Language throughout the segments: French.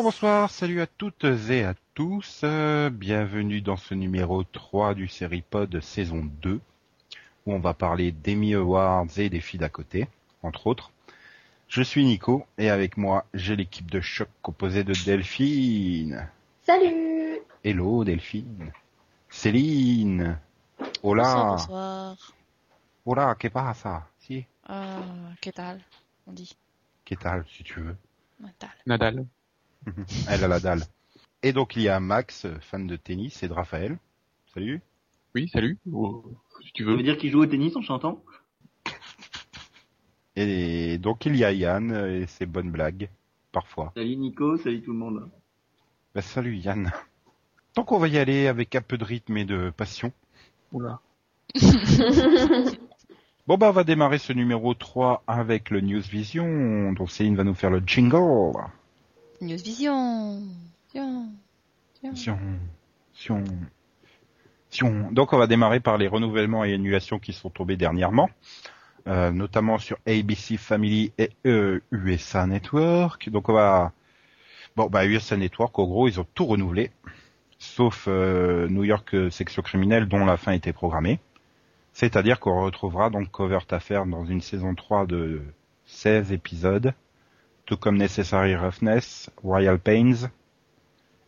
Bonjour, bonsoir, salut à toutes et à tous. euh, bienvenue dans ce numéro 3 du Seripod saison 2, où on va parler d'Emmy Awards et des filles d'à côté, entre autres. Je suis Nico, et avec moi, j'ai l'équipe de choc composée de Delphine. Salut Hello Delphine. Céline. Hola. Bonsoir, bonsoir. Hola, que pasa? Si. Ah, ¿Qué tal On dit. Que tal, si tu veux. Nadal. Elle a la dalle. Et donc il y a Max, fan de tennis, et de Raphaël. Salut. Oui, salut. Oh, si tu Ça veut veux. dire qu'il joue au tennis en chantant? Et donc il y a Yann et ses bonnes blagues, parfois. Salut Nico, salut tout le monde. Bah, salut Yann. Donc on va y aller avec un peu de rythme et de passion. Oula. Bon bah on va démarrer ce numéro 3 avec le News Vision, dont Céline va nous faire le jingle. News Vision. Vision. Vision. Sion, sion, sion. Donc on va démarrer par les renouvellements et annulations qui sont tombés dernièrement, euh, notamment sur ABC Family et euh, USA Network. Donc on va, bon bah USA Network, en gros ils ont tout renouvelé, sauf euh, New York euh, Section Criminelle dont la fin était programmée. C'est-à-dire qu'on retrouvera donc Covert Affair dans une saison 3 de 16 épisodes, tout comme Necessary Roughness, Royal Pains,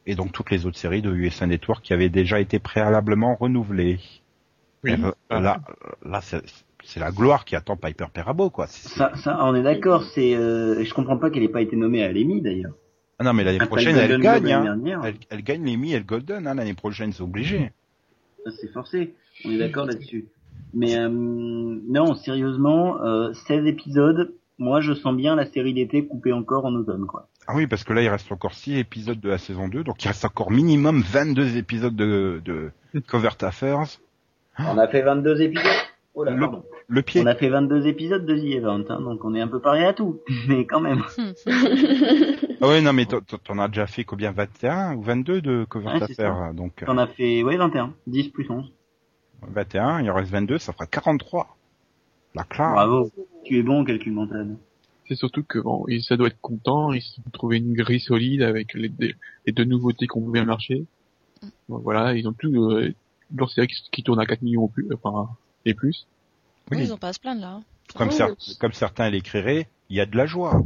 et donc toutes les autres séries de USA Network qui avaient déjà été préalablement renouvelées. Oui. Euh, là, là c'est la gloire qui attend Piper Perabo, quoi. Ça, ça, on est d'accord. C'est, euh, je comprends pas qu'elle ait pas été nommée à l'Emmy d'ailleurs. Ah non, mais l'année prochaine, le elle gagne. Hein. Elle, elle gagne l'Emmy et le Golden hein, l'année prochaine, c'est obligé. c'est forcé. On est d'accord là-dessus. Mais euh, non, sérieusement, euh, 16 épisodes. Moi, je sens bien la série d'été coupée encore en automne, quoi. Ah oui, parce que là, il reste encore 6 épisodes de la saison 2, donc il reste encore minimum 22 épisodes de, de Covert Affairs. On a fait 22 épisodes? Oh là, Le- pardon. Le pied. On a fait 22 épisodes de The Event, hein, donc on est un peu pareil à tout. Mais quand même. Ah ouais, non, mais t'en- t'en t'en as déjà fait combien 21 ou 22 de Covert Ouais, Affairs Donc On a fait, ouais, 21. 10 plus 11. 21, il en reste 22, ça fera 43. La classe. Bravo. Tu es bon au calcul mental. C'est surtout que bon, ça doit être content. Ils se sont trouvés une grille solide avec les, deux- les deux nouveautés qui ont bien marché. Bon, voilà, ils ont plus euh, leur série qui, qui tourne à 4 millions ou plus, enfin et plus. Oui. Oui, ils ont pas à se plaindre là. hein. Comme, Oh. cer- comme certains l'écriraient, il y a de la joie.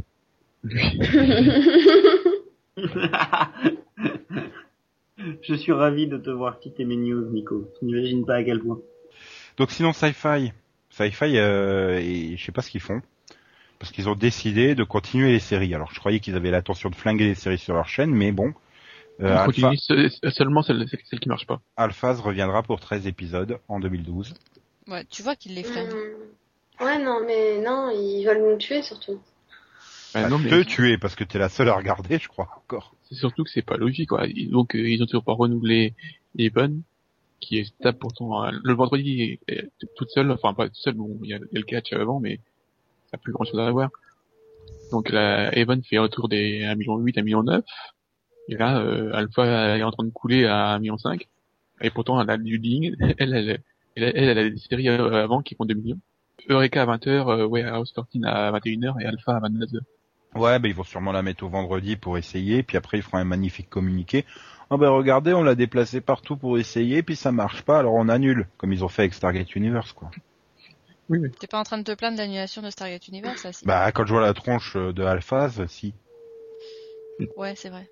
Je suis ravi de te voir quitter mes news, Nico. Tu n'imagines pas à quel point. Donc sinon Sci-Fi, Sci-Fi, euh, et je sais pas ce qu'ils font, parce qu'ils ont décidé de continuer les séries. Alors je croyais qu'ils avaient l'intention de flinguer les séries sur leur chaîne, mais bon. Euh, On Alpha, continue se- seulement celle, celle, qui marche pas. Alphaz reviendra pour 13 épisodes en 2012. Ouais, tu vois qu'ils les flinguent. Hmm. Ouais, non, mais non, ils veulent nous tuer surtout. Ah, Bah, non, te tuer parce que t'es la seule à regarder, je crois encore. c'est surtout que c'est pas logique, quoi. Donc euh, ils ont toujours pas renouvelé Evan, qui est stable pourtant. hein. Le vendredi, est- toute seule, enfin pas toute seule, bon, il y a, le catch avant, mais ça n'a plus grand chose à voir. Donc là, Evan fait autour des 1,8 million, 1,9 million. Et là, euh, Alpha est en train de couler à 1,5 million. Et pourtant, elle a du. Elle, elle, elle, a des séries euh, avant qui font 2 millions. Eureka à 20h, euh, Warehouse 13 à 21h et Alpha à 22h. Ouais, bah, ils vont sûrement la mettre au vendredi pour essayer, puis après ils feront un magnifique communiqué. Ah ben regardez, on l'a déplacé partout pour essayer, puis ça marche pas, alors on annule, comme ils ont fait avec Stargate Universe, quoi. Oui, mais T'es pas en train de te plaindre de l'annulation de Stargate Universe, ça si Bah quand je vois la tronche euh, de Alphaz, si. Ouais, c'est vrai.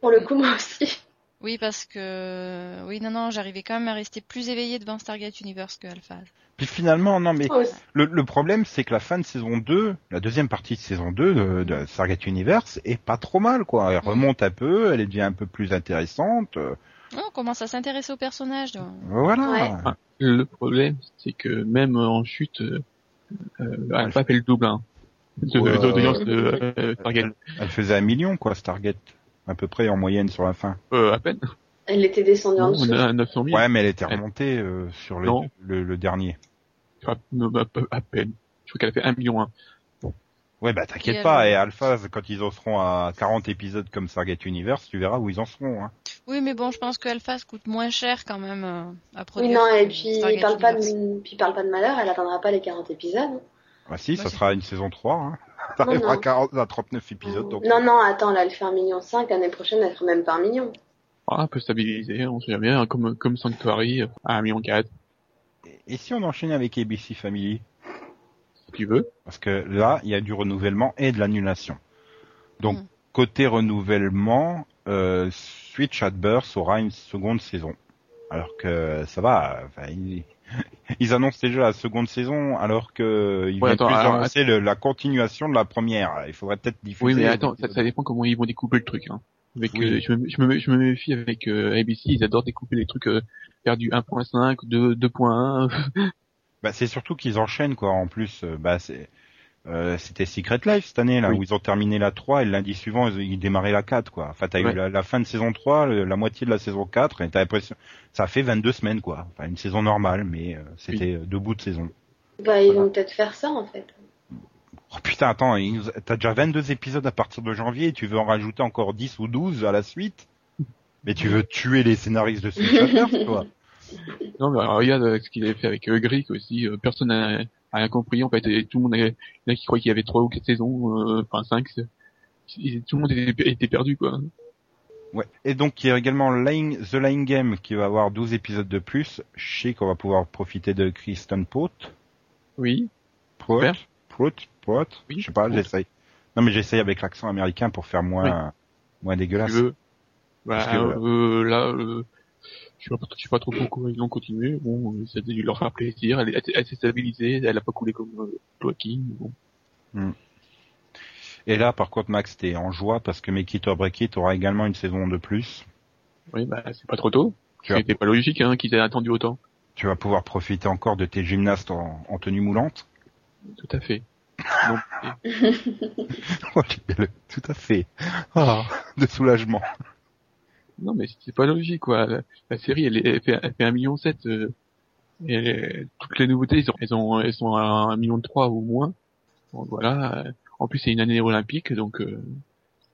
Pour le coup, moi aussi. Oui, parce que... Oui, non, non, j'arrivais quand même à rester plus éveillé devant Stargate Universe que Alpha. Puis finalement, non mais le, le problème c'est que la fin de saison 2, la deuxième partie de saison 2 de, de Stargate Universe est pas trop mal, quoi. Elle remonte un peu, elle devient un peu plus intéressante, euh, Oh, on commence à s'intéresser aux personnages. donc. voilà. Ouais. Le problème, c'est que même en chute, euh, euh, Alpha fait le double, hein. De, Ouais. d'audience de euh, Stargate. Elle faisait un million, quoi, Stargate, à peu près en moyenne sur la fin. Euh, à peine. Elle était descendue en on dessous. a 900 000. Ouais, mais elle était remontée euh, sur le, Non. le, le dernier. À, à- à peine. Je crois qu'elle a fait 1 million. Ouais, bah t'inquiète pas, alors et Alpha, quand ils en seront à 40 épisodes comme Stargate Universe, tu verras où ils en seront. Hein. Oui, mais bon, je pense que Alpha coûte moins cher quand même euh, à Oui, produire. non, et puis parle pas Universe. de, puis il parle pas de malheur, elle atteindra pas les 40 épisodes. Bah si, Bah, ça sera une saison 3. Hein. T'arriveras non. à, 40 à 39 épisodes, donc Non, non, attends, là, elle fait un million cinq, l'année prochaine, elle fera même pas un million. Ah, un peu stabilisé, on sait jamais, hein, comme, comme Sanctuary, à 1,4 million, Et si on enchaînait avec ABC Family? Si tu veux. Parce que là, il y a du renouvellement et de l'annulation. Donc, Mm. côté renouvellement, euh, Switch at Birth aura une seconde saison. Alors que ça va, enfin, ils annoncent déjà la seconde saison, alors que ils Ouais, attends, plus alors, annoncer le- la continuation de la première. Il faudrait peut-être diffuser. Oui, mais attends, ça, ça dépend comment ils vont découper le truc. Hein. Avec, Oui. euh, je, me, je, me, je me méfie avec euh, ABC, ils adorent découper les trucs euh, faire du 1.5, 2, 2.1. Bah, c'est surtout qu'ils enchaînent quoi. En plus, euh, bah c'est euh, c'était Secret Life cette année là Oui. où ils ont terminé la 3 et le lundi suivant ils, ils démarraient la 4 quoi. Enfin t'as Ouais. eu la, la fin de saison 3, le- la moitié de la saison 4 et t'as l'impression ça fait 22 semaines quoi. Enfin une saison normale mais euh, c'était euh, deux bouts de saison. Bah, ils Voilà. vont peut-être faire ça, en fait. Oh putain attends, t'as déjà 22 épisodes à partir de janvier et tu veux en rajouter encore 10 ou 12 à la suite? Mais tu veux tuer les scénaristes de Switch toi non, mais regarde euh, ce qu'il avait fait avec euh, Greek aussi. euh, personne n'a rien compris. En fait, et tout le monde, avait, a qui croyaient qu'il y avait trois ou quatre saisons, euh, enfin cinq. c'est- Tout le monde était, était perdu, quoi. Ouais. Et donc il y a également Lying- The Lying Game qui va avoir 12 épisodes de plus. Je sais qu'on va pouvoir profiter de Kristen Pote. Oui. Super. prout, prout. Oui. Je sais pas, j'essaye. Non mais j'essaye avec l'accent américain pour faire moins, moins Si dégueulasse. tu veux. Bah, que, euh, là, euh, je sais pas, je sais pas trop pourquoi ils ont continué. Bon, ça a dû leur faire plaisir. Elle, est- elle s'est stabilisée, elle a pas coulé comme euh, Joaquin. Bon. Et là, par contre, Max, t'es en joie parce que Make It or Break It aura également une saison de plus. Oui, bah, c'est pas trop tôt. C'était pas logique, hein, qu'ils aient attendu autant. Tu vas pouvoir profiter encore de tes gymnastes en, en tenue moulante. Tout à fait. Oh, Tout à fait. Ah, de soulagement. Non, mais c'est pas logique, quoi. La, la série, elle, est- elle fait, elle fait un million sept. euh, et elle est- toutes les nouveautés, elles, ont, elles, ont, elles sont à un million trois ou moins. Donc voilà. euh, En plus, c'est une année olympique, donc euh,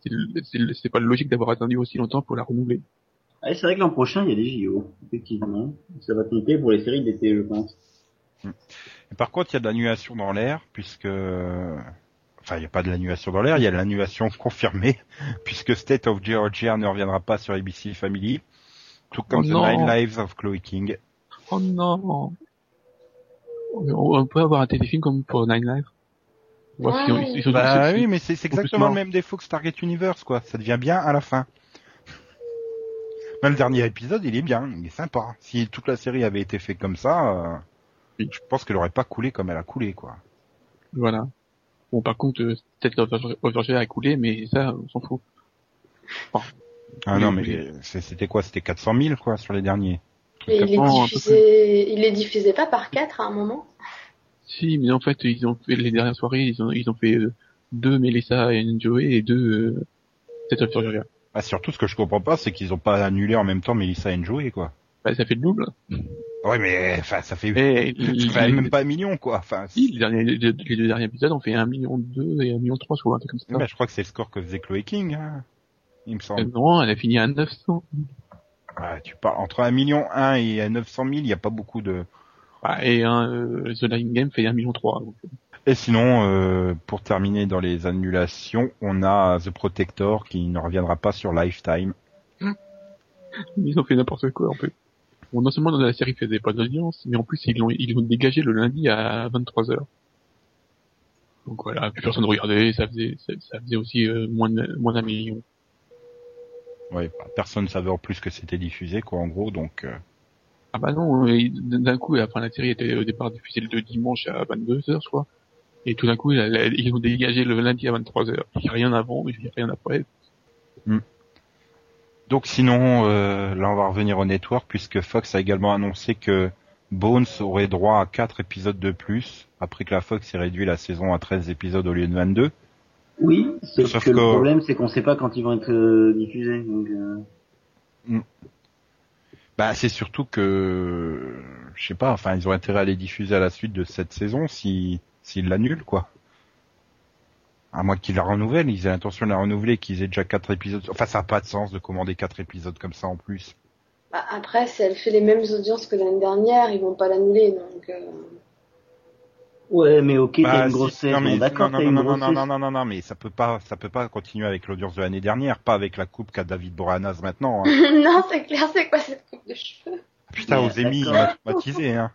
c'est pas logique d'avoir attendu aussi longtemps pour la renouveler. Ah, c'est vrai que l'an prochain, il y a des JO, effectivement. Ça va compter pour les séries d'été, je pense. Et par contre, il y a de l'annulation dans l'air, puisque... Enfin, il n'y a pas de l'annulation dans l'air, il y a de l'annulation confirmée, puisque State of Georgia ne reviendra pas sur ABC Family, tout comme Oh The non. Nine Lives of Chloe King. Oh non On peut avoir un téléfilm comme pour Nine Lives Ouais. ils Bah oui, mais c'est exactement le même défaut que Stargate Universe, quoi. Ça devient bien à la fin. Même le dernier épisode, il est bien, il est sympa. Si toute la série avait été faite comme ça, euh, Oui. je pense qu'elle aurait pas coulé comme elle a coulé, quoi. Voilà. Bon, par contre, euh, peut-être Overgear a coulé, mais ça, on s'en fout. Ah Oui, non, mais c'est- c'était quoi? C'était 400 000, quoi, sur les derniers. Et il est un peu diffusé, il est diffusé pas par quatre à un moment? Si, mais en fait, ils ont fait les dernières soirées, ils ont, ils ont fait euh, deux Melissa et Joey et deux euh, Overgear. Ah, surtout, ce que je comprends pas, c'est qu'ils ont pas annulé en même temps Melissa et Joey, quoi. Bah, ça fait le double. Ouais, mais enfin, ça fait, Et ça fait même pas un million, quoi. Enfin, si, les, derniers, les, deux- les deux derniers épisodes ont fait un million deux et un million trois, je crois, un truc comme ça. bah, je crois que c'est le score que faisait Chloé King, hein, il me semble. Euh, non, elle a fini à 900. Ouais, tu parles entre un million un et 900 000, il y a pas beaucoup de. Bah, et un, euh, The Line Game fait un million trois. Et sinon, euh, pour terminer dans les annulations, on a The Protector qui ne reviendra pas sur Lifetime. Ils ont fait n'importe quoi, en fait. Bon, non seulement dans la série faisait pas d'audience, mais en plus ils l'ont ils l'ont dégagé le lundi à 23h. Donc voilà, plus personne regardait, ça faisait ça, ça faisait aussi euh, moins de- moins d'un million. Ouais, bah, personne savait en plus que c'était diffusé, quoi, en gros, donc. euh, Ah bah non, d'un coup, enfin la série était au départ diffusée le dimanche à 22h, je crois. Et tout d'un coup, ils l'ont dégagé le lundi à 23h. Il n'y a rien avant, il n'y a rien après. Donc sinon, euh, là on va revenir au network puisque Fox a également annoncé que Bones aurait droit à 4 épisodes de plus après que la Fox ait réduit la saison à 13 épisodes au lieu de 22. Oui, sauf, Sauf que, que- le problème, c'est qu'on sait pas quand ils vont être euh, diffusés. Donc, euh, Bah c'est surtout que je sais pas, enfin ils ont intérêt à les diffuser à la suite de cette saison si s'ils l'annulent quoi. À moins qu'ils la renouvellent, ils aient l'intention de la renouveler, qu'ils aient déjà quatre épisodes. Enfin ça n'a pas de sens de commander quatre épisodes comme ça en plus. Bah, après, si elle fait les mêmes audiences que l'année dernière, ils vont pas l'annuler, donc. euh, Ouais, mais ok, Bah, t'as une si, grosse non, saison, mais, d'accord, non, non, une non, grosse non, non, saison. non, non, non, mais ça peut pas, ça peut pas continuer avec l'audience de l'année dernière, pas avec la coupe qu'a David Boranas maintenant. hein. non, c'est clair, c'est quoi cette coupe de cheveux? Putain, Mais, aux émis, il m'a traumatisé, hein.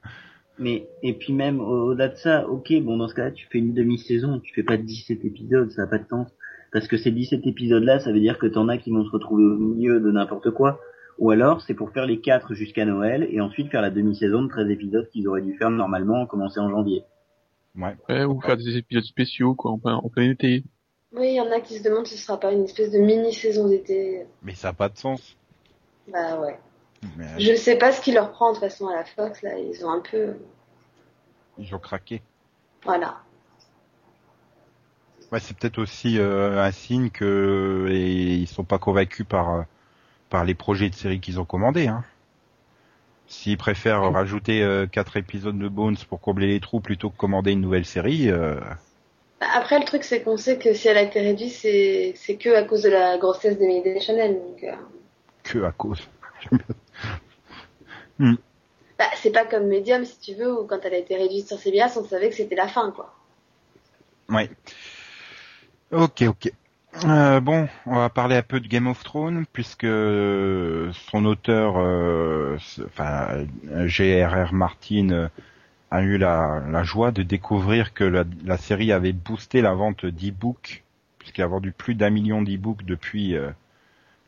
Mais, et puis même, au- au-delà de ça, ok, bon, dans ce cas-là, tu fais une demi-saison, tu fais pas 17 épisodes, ça n'a pas de sens. Parce que ces 17 épisodes-là, ça veut dire que t'en as qui vont se retrouver au milieu de n'importe quoi. Ou alors, c'est pour faire les 4 jusqu'à Noël, et ensuite faire la demi-saison de 13 épisodes qu'ils auraient dû faire normalement, commencer en janvier. Ouais. Ouais, ou faire des épisodes spéciaux, quoi, en plein, en plein été. Oui, il y en a qui se demandent si ce sera pas une espèce de mini-saison d'été. Mais ça a pas de sens. Bah ouais. Mais, Je sais pas ce qui leur prend de toute façon à la Fox, là, ils ont un peu... Ils ont craqué. Voilà. Ouais, c'est peut-être aussi euh, un signe que et ils sont pas convaincus par euh, par les projets de série qu'ils ont commandés. Hein. S'ils préfèrent rajouter euh, quatre épisodes de Bones pour combler les trous plutôt que commander une nouvelle série, euh, Après, le truc, c'est qu'on sait que si elle a été réduite, c'est c'est que à cause de la grossesse d'Emily. Donc, euh, que à cause. bah, c'est pas comme Medium, si tu veux, où quand elle a été réduite sur CBS, on savait que c'était la fin, quoi. Ouais. Ok, ok. Euh, bon, on va parler un peu de Game of Thrones puisque son auteur, euh, enfin G.R.R. Martin, euh, a eu la, la joie de découvrir que la, la série avait boosté la vente d'e-books puisqu'il a vendu plus d'un million d'e-books depuis euh,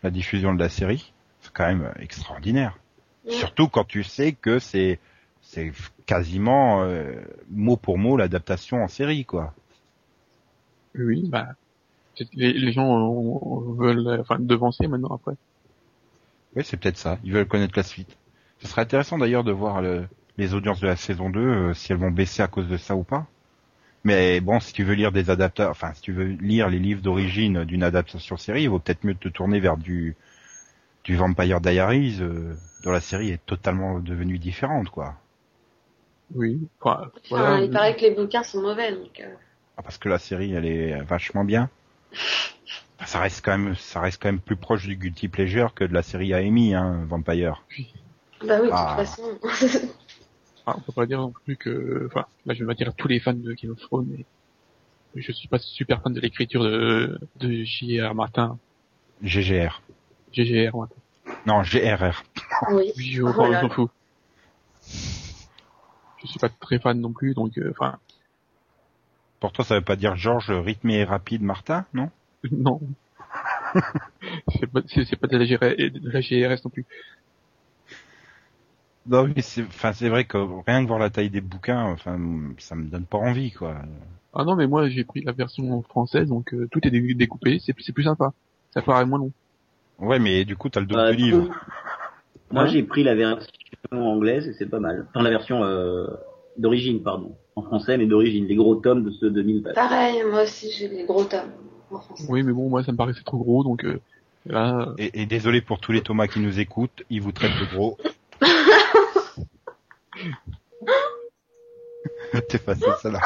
la diffusion de la série. Quand même extraordinaire. Ouais. Surtout quand tu sais que c'est c'est quasiment euh, mot pour mot l'adaptation en série, quoi. Oui, bah, les, les gens euh, veulent, euh, enfin, devancer maintenant après. Oui, c'est peut-être ça. Ils veulent connaître la suite. Ce serait intéressant d'ailleurs de voir le- les audiences de la saison 2, euh, si elles vont baisser à cause de ça ou pas. Mais bon, si tu veux lire des adaptateurs, enfin, si tu veux lire les livres d'origine d'une adaptation série, il vaut peut-être mieux te tourner vers du du Vampire Diaries, euh, dont la série est totalement devenue différente, quoi. Oui, enfin, Enfin, il paraît que les bouquins sont mauvais, donc... euh, Ah, parce que la série, elle est vachement bien. Ça reste quand même, ça reste quand même plus proche du guilty pleasure que de la série Amy, hein, Vampire. Bah oui, de Ah. toute façon. Ah, on peut pas dire non plus que, enfin, là je vais pas dire à tous les fans de Game of Thrones, mais je suis pas super fan de l'écriture de, de J.R. Martin, GGR. GGR Martin. Non, GRR. oui. Oui, je m'en là m'en là. fous. Je suis pas très fan non plus, donc, euh, enfin, Pourtant, ça veut pas dire Georges rythmé et rapide Martin, non? Non. c'est pas, pas de la, GR de la GRS non plus. Non, mais c'est, enfin, c'est vrai que rien que voir la taille des bouquins, enfin, ça me donne pas envie, quoi. Ah non, mais moi j'ai pris la version française, donc euh, tout est dé- découpé, c'est, c'est plus sympa. Ça paraît moins long. Ouais, mais du coup, t'as le double Euh, de livre. Moi, Hein j'ai pris la version anglaise et c'est pas mal. Enfin, la version euh, d'origine, pardon. En français, mais d'origine. Les gros tomes de ceux de 2000 pages. Pareil, moi aussi, j'ai les gros tomes en français. Oui, mais bon, moi ça me paraissait trop gros, donc euh, là, Et, et désolé pour tous les Thomas qui nous écoutent, ils vous traitent de gros. T'es facile, ça là.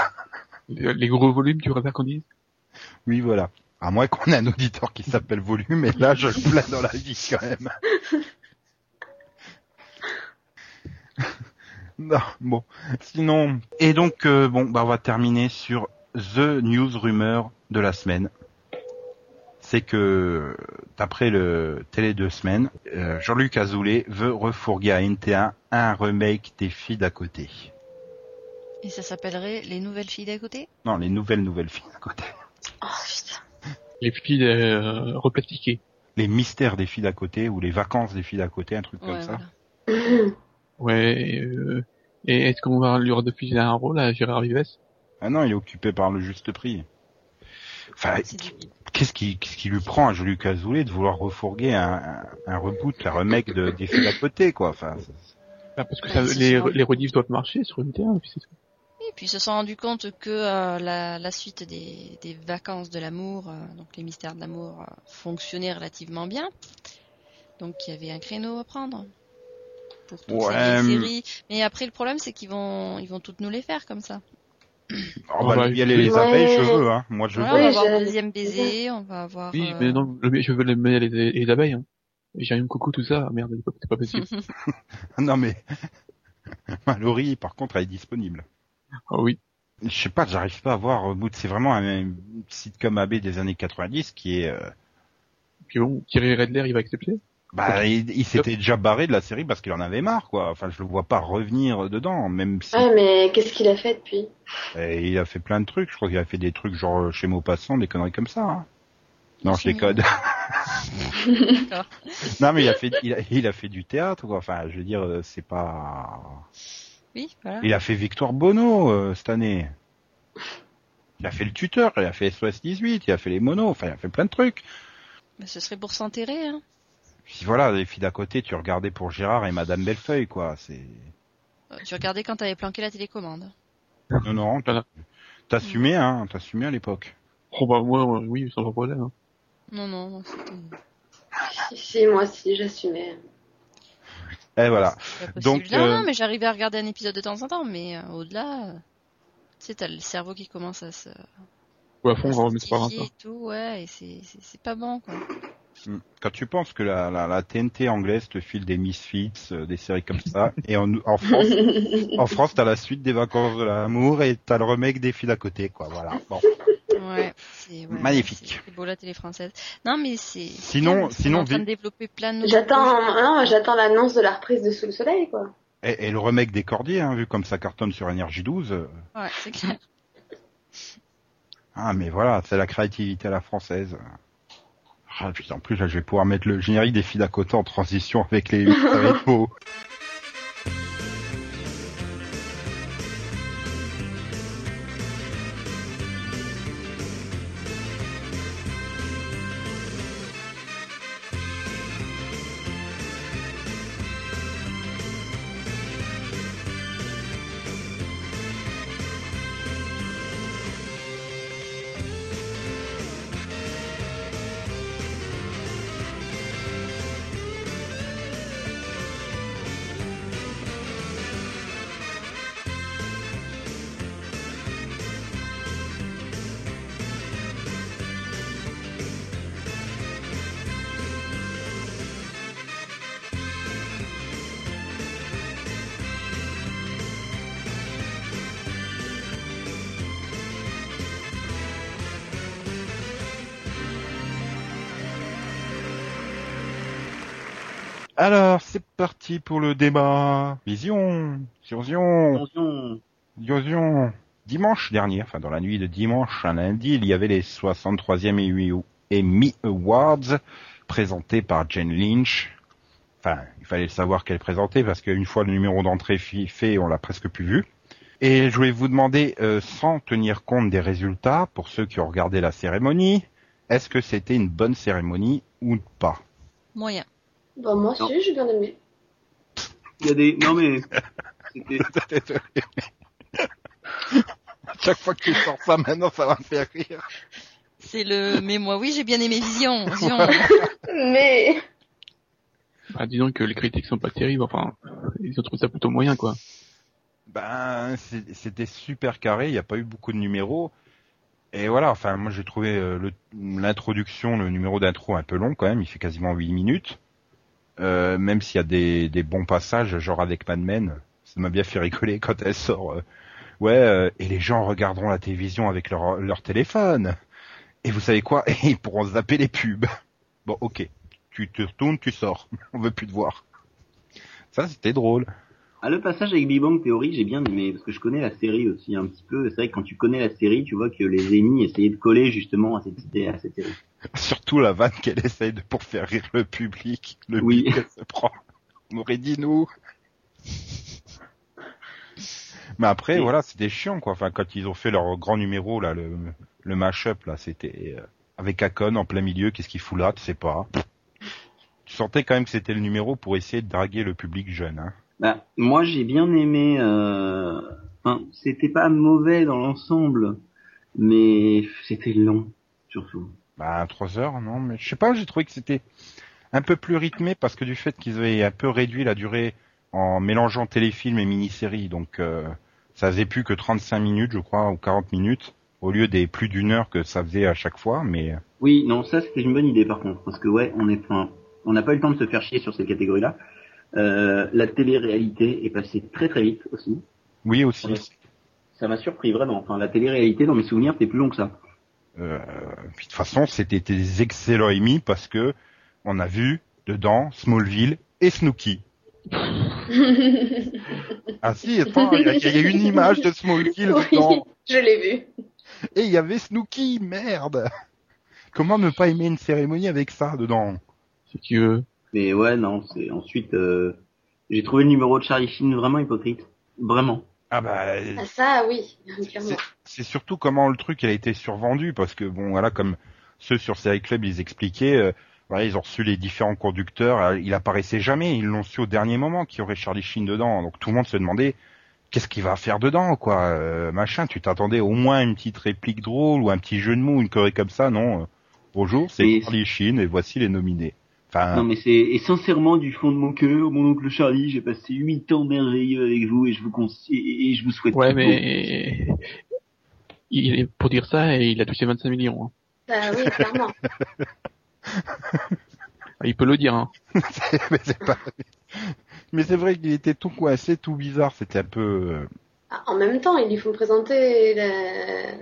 les, les gros volumes, tu préfères qu'on dise? Oui, voilà. À moins qu'on ait un auditeur qui s'appelle Volume, mais là, je le plains dans la vie, quand même. non, bon. Sinon, et donc, euh, bon, bah, on va terminer sur The News Rumor de la semaine. C'est que, d'après le télé deux semaines, euh, Jean-Luc Azoulay veut refourguer à NT1 un remake des filles d'à côté. Et ça s'appellerait Les Nouvelles Filles d'à côté? Non, les nouvelles nouvelles filles d'à côté. Oh putain. Les filles euh, replastiquées. Les mystères des filles d'à côté ou les vacances des filles d'à côté, un truc comme ça. Ouais, et, euh, et est-ce qu'on va lui rediffuser un rôle à Gérard Vives? Ah non, il est occupé par le juste prix. Enfin, débile. qu'est-ce qui, qu'est-ce qui lui prend à Jean-Luc Azoulay de vouloir refourguer un, un, un reboot, un remake de, des filles d'à côté, quoi. Enfin, Bah, Parce que Ouais, ça, les, les rediffs doivent marcher sur une terre, et puis c'est tout. Et puis ils se sont rendus compte que euh, la, la suite des, des vacances de l'amour, euh, donc les mystères de l'amour, euh, fonctionnait relativement bien. Donc il y avait un créneau à prendre pour toutes Ouais, ces hum. séries. Mais après le problème c'est qu'ils vont ils vont toutes nous les faire comme ça. Oh, On bah, va lui, elle et les Ouais. abeilles, je veux, hein. Moi, je Voilà, veux. on va avoir le deuxième baiser, on va avoir. Oui, euh, mais non, le- je veux les, les, les abeilles. Hein. J'ai un coucou, tout ça. Merde, c'est pas, c'est pas possible. Non, mais, Mallory, par contre, elle est disponible. Ah oui. Je sais pas, j'arrive pas à voir. au bout de- C'est vraiment un, un sitcom AB des années 90 qui est. euh, Puis bon, Thierry Redler, il va accepter? Bah, il, il s'était déjà barré de la série parce qu'il en avait marre, quoi. Enfin, je le vois pas revenir dedans, même si Ah, mais qu'est-ce qu'il a fait depuis? Euh, il a fait plein de trucs. Je crois qu'il a fait des trucs genre euh, chez Maupassant, des conneries comme ça. Hein. Non, je C'est décode. Non, mais il a fait, il a, il a fait du théâtre, quoi. Enfin, je veux dire, euh, c'est pas. Oui, voilà. Il a fait Victor Bono euh, cette année. Il a fait le tuteur, il a fait SOS 18, il a fait les monos, enfin il a fait plein de trucs. Mais ce serait pour s'enterrer, hein. Puis voilà, les filles d'à côté, tu regardais pour Gérard et Madame Bellefeuille, quoi. C'est Euh, Tu regardais quand t'avais planqué la télécommande. non non, Voilà. t'assumais hein, t'assumais à l'époque. Oh bah moi, oui, sans problème. hein. Non, non, c'était Si, si, moi aussi, j'assumais. Et voilà. pas possible. Donc, non, euh, non, mais j'arrivais à regarder un épisode de temps en temps, mais euh, au-delà, euh, tu sais, t'as le cerveau qui commence à se... Ou à fond, on va remettre par et tout, ouais, et c'est, c'est, c'est pas bon, quoi. Mm. Quand tu penses que la, la, la TNT anglaise te file des Misfits, euh, des séries comme ça, et en, en France, en France, t'as la suite des vacances de l'amour et t'as le remake des filles d'à côté, quoi. Voilà. Bon. Ouais, c'est ouais, Magnifique. C'est, beau la télé française. Non, mais c'est. Sinon- sinon, est en train vi- de développer plein de J'attends, j'attends l'annonce de la reprise de Sous le Soleil, quoi. Et, et le remake des Cordiers, hein, vu comme ça cartonne sur Énergie 12. euh, Ouais, c'est clair. Ah, mais voilà, c'est la créativité à la française. Ah, putain, en plus, là, je vais pouvoir mettre le générique des filles d'à côté en transition avec les ça va être beau. Parti pour le débat. Vision, Vision. Vision. Dimanche dernier, enfin dans la nuit de dimanche à lundi, il y avait les 63e Emmy- Awards présentés par Jane Lynch. Enfin, il fallait savoir qu'elle présentait parce qu'une fois le numéro d'entrée fait, on l'a presque plus vu. Et je voulais vous demander, euh, sans tenir compte des résultats, pour ceux qui ont regardé la cérémonie, est-ce que c'était une bonne cérémonie ou pas? Moyen. Bah, moi Non. aussi, j'ai bien aimé. Il y a des, non mais, c'était, Chaque fois que tu sors ça, maintenant, ça va me faire rire. C'est le, mais moi, oui, j'ai bien aimé Vision. Vision. Mais, Bah, disons que les critiques sont pas terribles, enfin, ils ont trouvé ça plutôt moyen, quoi. Ben, c'est- c'était super carré, il n'y a pas eu beaucoup de numéros. Et voilà, enfin, moi j'ai trouvé euh, le- l'introduction, le numéro d'intro un peu long quand même, il fait quasiment 8 minutes. Euh, même s'il y a des, bons passages, genre avec Mad Men, ça m'a bien fait rigoler quand elle sort. euh, ouais, euh, et les gens regarderont la télévision avec leur, leur téléphone. Et vous savez quoi? Ils pourront zapper les pubs. Bon, ok, tu te retournes, tu sors, on veut plus te voir. Ça, c'était drôle. ah, le passage avec Big Bang Theory, j'ai bien aimé, parce que je connais la série aussi un petit peu. C'est vrai que quand tu connais la série, tu vois que les ennemis essayaient de coller justement à cette, à cette série. Surtout la vanne qu'elle essaye de pour faire rire le public. Le Oui. se prend. On aurait dit nous. Mais après, Oui. voilà, c'était chiant, quoi. Enfin, quand ils ont fait leur grand numéro, là, le, le mash-up, là, c'était, euh, avec Akon en plein milieu, qu'est-ce qu'il fout là, tu sais pas. Tu sentais quand même que c'était le numéro pour essayer de draguer le public jeune, hein. Bah, moi j'ai bien aimé. Euh... Enfin, c'était pas mauvais dans l'ensemble, mais c'était long surtout. Bah, trois heures, non, mais je sais pas, j'ai trouvé que c'était un peu plus rythmé parce que du fait qu'ils avaient un peu réduit la durée en mélangeant téléfilm et mini-série, donc euh, ça faisait plus que 35 minutes, je crois, ou 40 minutes, au lieu des plus d'une heure que ça faisait à chaque fois, mais Oui, non, ça c'était une bonne idée par contre, parce que ouais, on est, enfin, on n'a pas eu le temps de se faire chier sur cette catégorie-là. Euh, la télé-réalité est passée très très vite aussi. oui aussi. Ça m'a surpris vraiment. Enfin, la télé-réalité, dans mes souvenirs, c'était plus long que ça. Euh, puis de toute façon, c'était des excellents émis parce que on a vu dedans Smallville et Snooki. Ah si, attends, il y, a- il y a une image de Smallville Oui, dedans. je l'ai vu. Et il y avait Snooki, merde Comment ne pas aimer une cérémonie avec ça dedans Si tu veux? Mais ouais, non, c'est ensuite, euh, j'ai trouvé le numéro de Charlie Sheen vraiment hypocrite. Vraiment. Ah bah, Ah ça, oui, clairement. c'est- surtout comment le truc il a été survendu parce que bon voilà comme ceux sur Série Club ils expliquaient, euh, voilà ils ont reçu les différents conducteurs, euh, il apparaissait jamais, ils l'ont su au dernier moment qu'il y aurait Charlie Sheen dedans, donc tout le monde se demandait qu'est-ce qu'il va faire dedans quoi, euh, machin, tu t'attendais au moins une petite réplique drôle ou un petit jeu de mots, une choré comme ça, non Bonjour, c'est Charlie Sheen et voici les nominés. Enfin, Non, mais c'est, et sincèrement, du fond de mon cœur, mon oncle Charlie, j'ai passé huit ans merveilleux avec vous et je vous cons- et, je vous souhaite Ouais, tout mais il est pour dire ça, il a touché 25 millions. hein. Ah oui, clairement. Ah, Il peut le dire. Hein. mais c'est pas... vrai qu'il était tout coincé, tout bizarre, c'était un peu... euh, Ah, En même temps, ils lui font présenter la...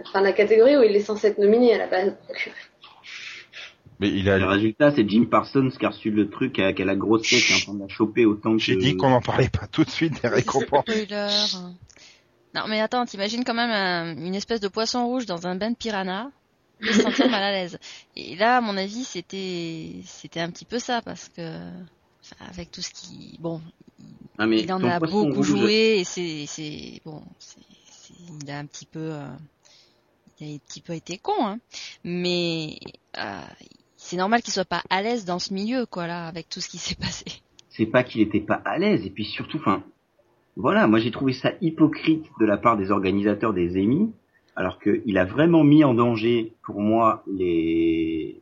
Enfin, la catégorie où il est censé être nominé à la base. Donc, Mais il a, Le résultat, c'est Jim Parsons qui a reçu le truc, qui a, qui a la grosse tête, qui est en train de la choper autant que... J'ai dit qu'on en parlait pas tout de suite des récompenses. Non, mais attends, t'imagines quand même un- une espèce de poisson rouge dans un bain de piranha se sentir mal à l'aise. Et là, à mon avis, c'était c'était un petit peu ça parce que enfin, avec tout ce qui bon, Ah, mais il en a beaucoup rouge, joué et c'est c'est bon, il a un petit peu euh, il a un petit peu été con hein. Mais euh, c'est normal qu'il soit pas à l'aise dans ce milieu quoi là avec tout ce qui s'est passé. c'est pas qu'il était pas à l'aise, et puis surtout, enfin, voilà, moi j'ai trouvé ça hypocrite de la part des organisateurs des Emmy, alors qu'il a vraiment mis en danger, pour moi, les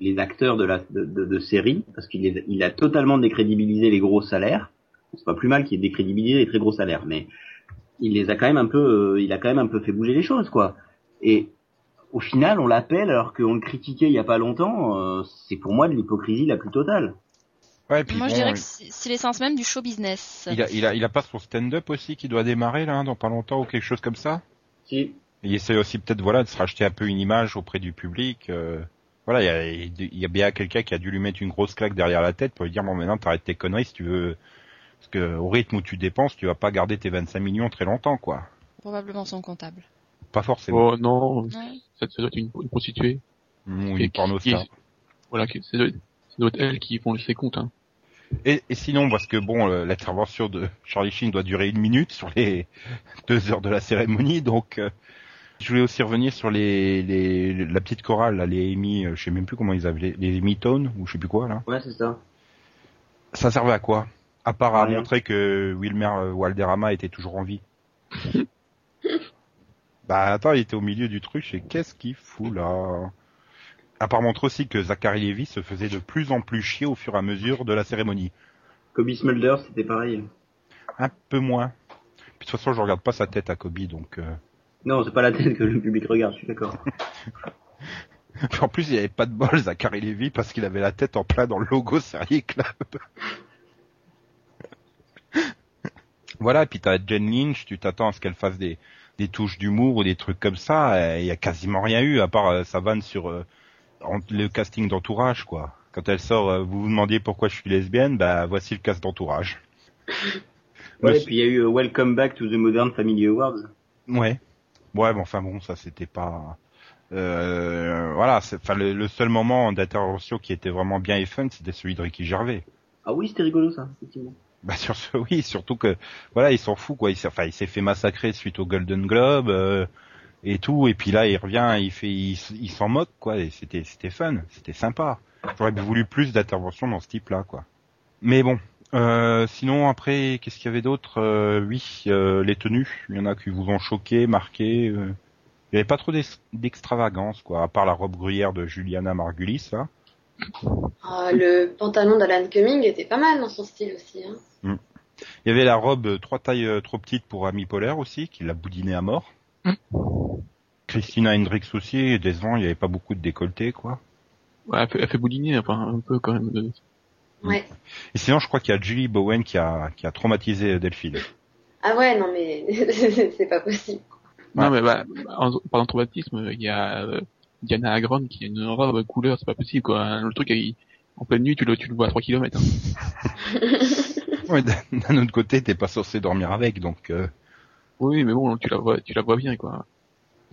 les acteurs de la de, série, parce qu'il il a totalement décrédibilisé les gros salaires. C'est pas plus mal qu'il ait décrédibilisé les très gros salaires, mais il les a quand même un peu, euh, il a quand même un peu fait bouger les choses, quoi. Au final, on l'appelle alors qu'on le critiquait il y a pas longtemps. euh, c'est pour moi de l'hypocrisie la plus totale. Ouais, puis Moi, je dirais que c'est l'essence même du show business. il a, il a, il a pas son stand-up aussi qui doit démarrer là, dans pas longtemps ou quelque chose comme ça? Si. Il essaie aussi peut-être voilà de se racheter un peu une image auprès du public. euh, voilà, il y a, il y a bien quelqu'un qui a dû lui mettre une grosse claque derrière la tête pour lui dire bon maintenant t'arrêtes tes conneries si tu veux, parce que au rythme où tu dépenses, tu vas pas garder tes 25 millions très longtemps quoi. Probablement son comptable. Pas forcément. Oh non, ça, ça doit être une, une prostituée. Ou Et une porno qui- star. Voilà, qui- ça doit, ça doit être elle qui font ses comptes. Hein. Et, et sinon, parce que bon, euh, l'intervention de Charlie Sheen doit durer une minute sur les deux heures de la cérémonie, donc euh, je voulais aussi revenir sur les, les la petite chorale, là, les Amy, euh, je sais même plus comment ils appelaient, les Amy Tone ou je sais plus quoi là. Ouais, c'est ça. Ça servait à quoi? À part à montrer que Wilmer Walderrama était toujours en vie. bah attends, il était au milieu du truc, et qu'est-ce qu'il fout là? À part montrer aussi que Zachary Levy se faisait de plus en plus chier au fur et à mesure de la cérémonie. Kobe Smulder, c'était pareil. Un peu moins. Puis de toute façon, je regarde pas sa tête à Kobe, donc. euh, Non, c'est pas la tête que le public regarde, je suis d'accord. En plus, il avait pas de bol, Zachary Levy, parce qu'il avait la tête en plein dans le logo Serié Club. voilà, et puis t'as Jen Lynch, tu t'attends à ce qu'elle fasse des, des touches d'humour ou des trucs comme ça, et il y a quasiment rien eu, à part euh, sa vanne sur euh, le casting d'entourage, quoi. Quand elle sort, euh, vous vous demandiez pourquoi je suis lesbienne, bah voici le cast d'entourage. Ouais, puis il y a eu euh, Welcome Back to the Modern Family Awards. Ouais. Ouais, mais enfin bon, ça c'était pas. Euh, voilà, enfin le, le seul moment d'intervention qui était vraiment bien et fun, c'était celui de Ricky Gervais. Ah oui, c'était rigolo ça, effectivement. Bah sur ce, oui, surtout que voilà, il s'en fout quoi. Il s'est, enfin, il s'est fait massacrer suite au Golden Globe euh, et tout, et puis là il revient, il fait, il, il s'en moque quoi. Et c'était, c'était fun, c'était sympa. J'aurais voulu plus d'intervention dans ce type-là quoi. Mais bon. Euh, sinon après, qu'est-ce qu'il y avait d'autre Euh, Oui, les tenues. Il y en a qui vous ont choqué, marqué. Il n'y avait pas trop d'ex- d'extravagance quoi, à part la robe gruyère de Juliana Margulis là. Ah, le pantalon d'Alan Cumming était pas mal dans son style aussi. Hein. Il y avait la robe euh, trois tailles euh, trop petite pour Amy Polaire aussi, qui l'a boudiné à mort. Hmm. Christina Hendricks aussi, et décevant, il n'y avait pas beaucoup de décolleté, quoi. Ouais, elle fait, elle fait bouliner, enfin, un peu quand même. de- Ouais. Et sinon, je crois qu'il y a Julie Bowen qui a, qui a traumatisé Delphine. Ah ouais, non mais c'est pas possible. Non, mais bah, en, par traumatisme, il y a euh, Diana Agron qui a une robe couleur, c'est pas possible, quoi. Le truc, il- en pleine nuit, tu le, tu le vois à 3 km. Hein. Ouais, d'un d'un autre côté, t'es pas censé dormir avec, donc euh, Oui, mais bon, tu la vois, tu la vois bien, quoi.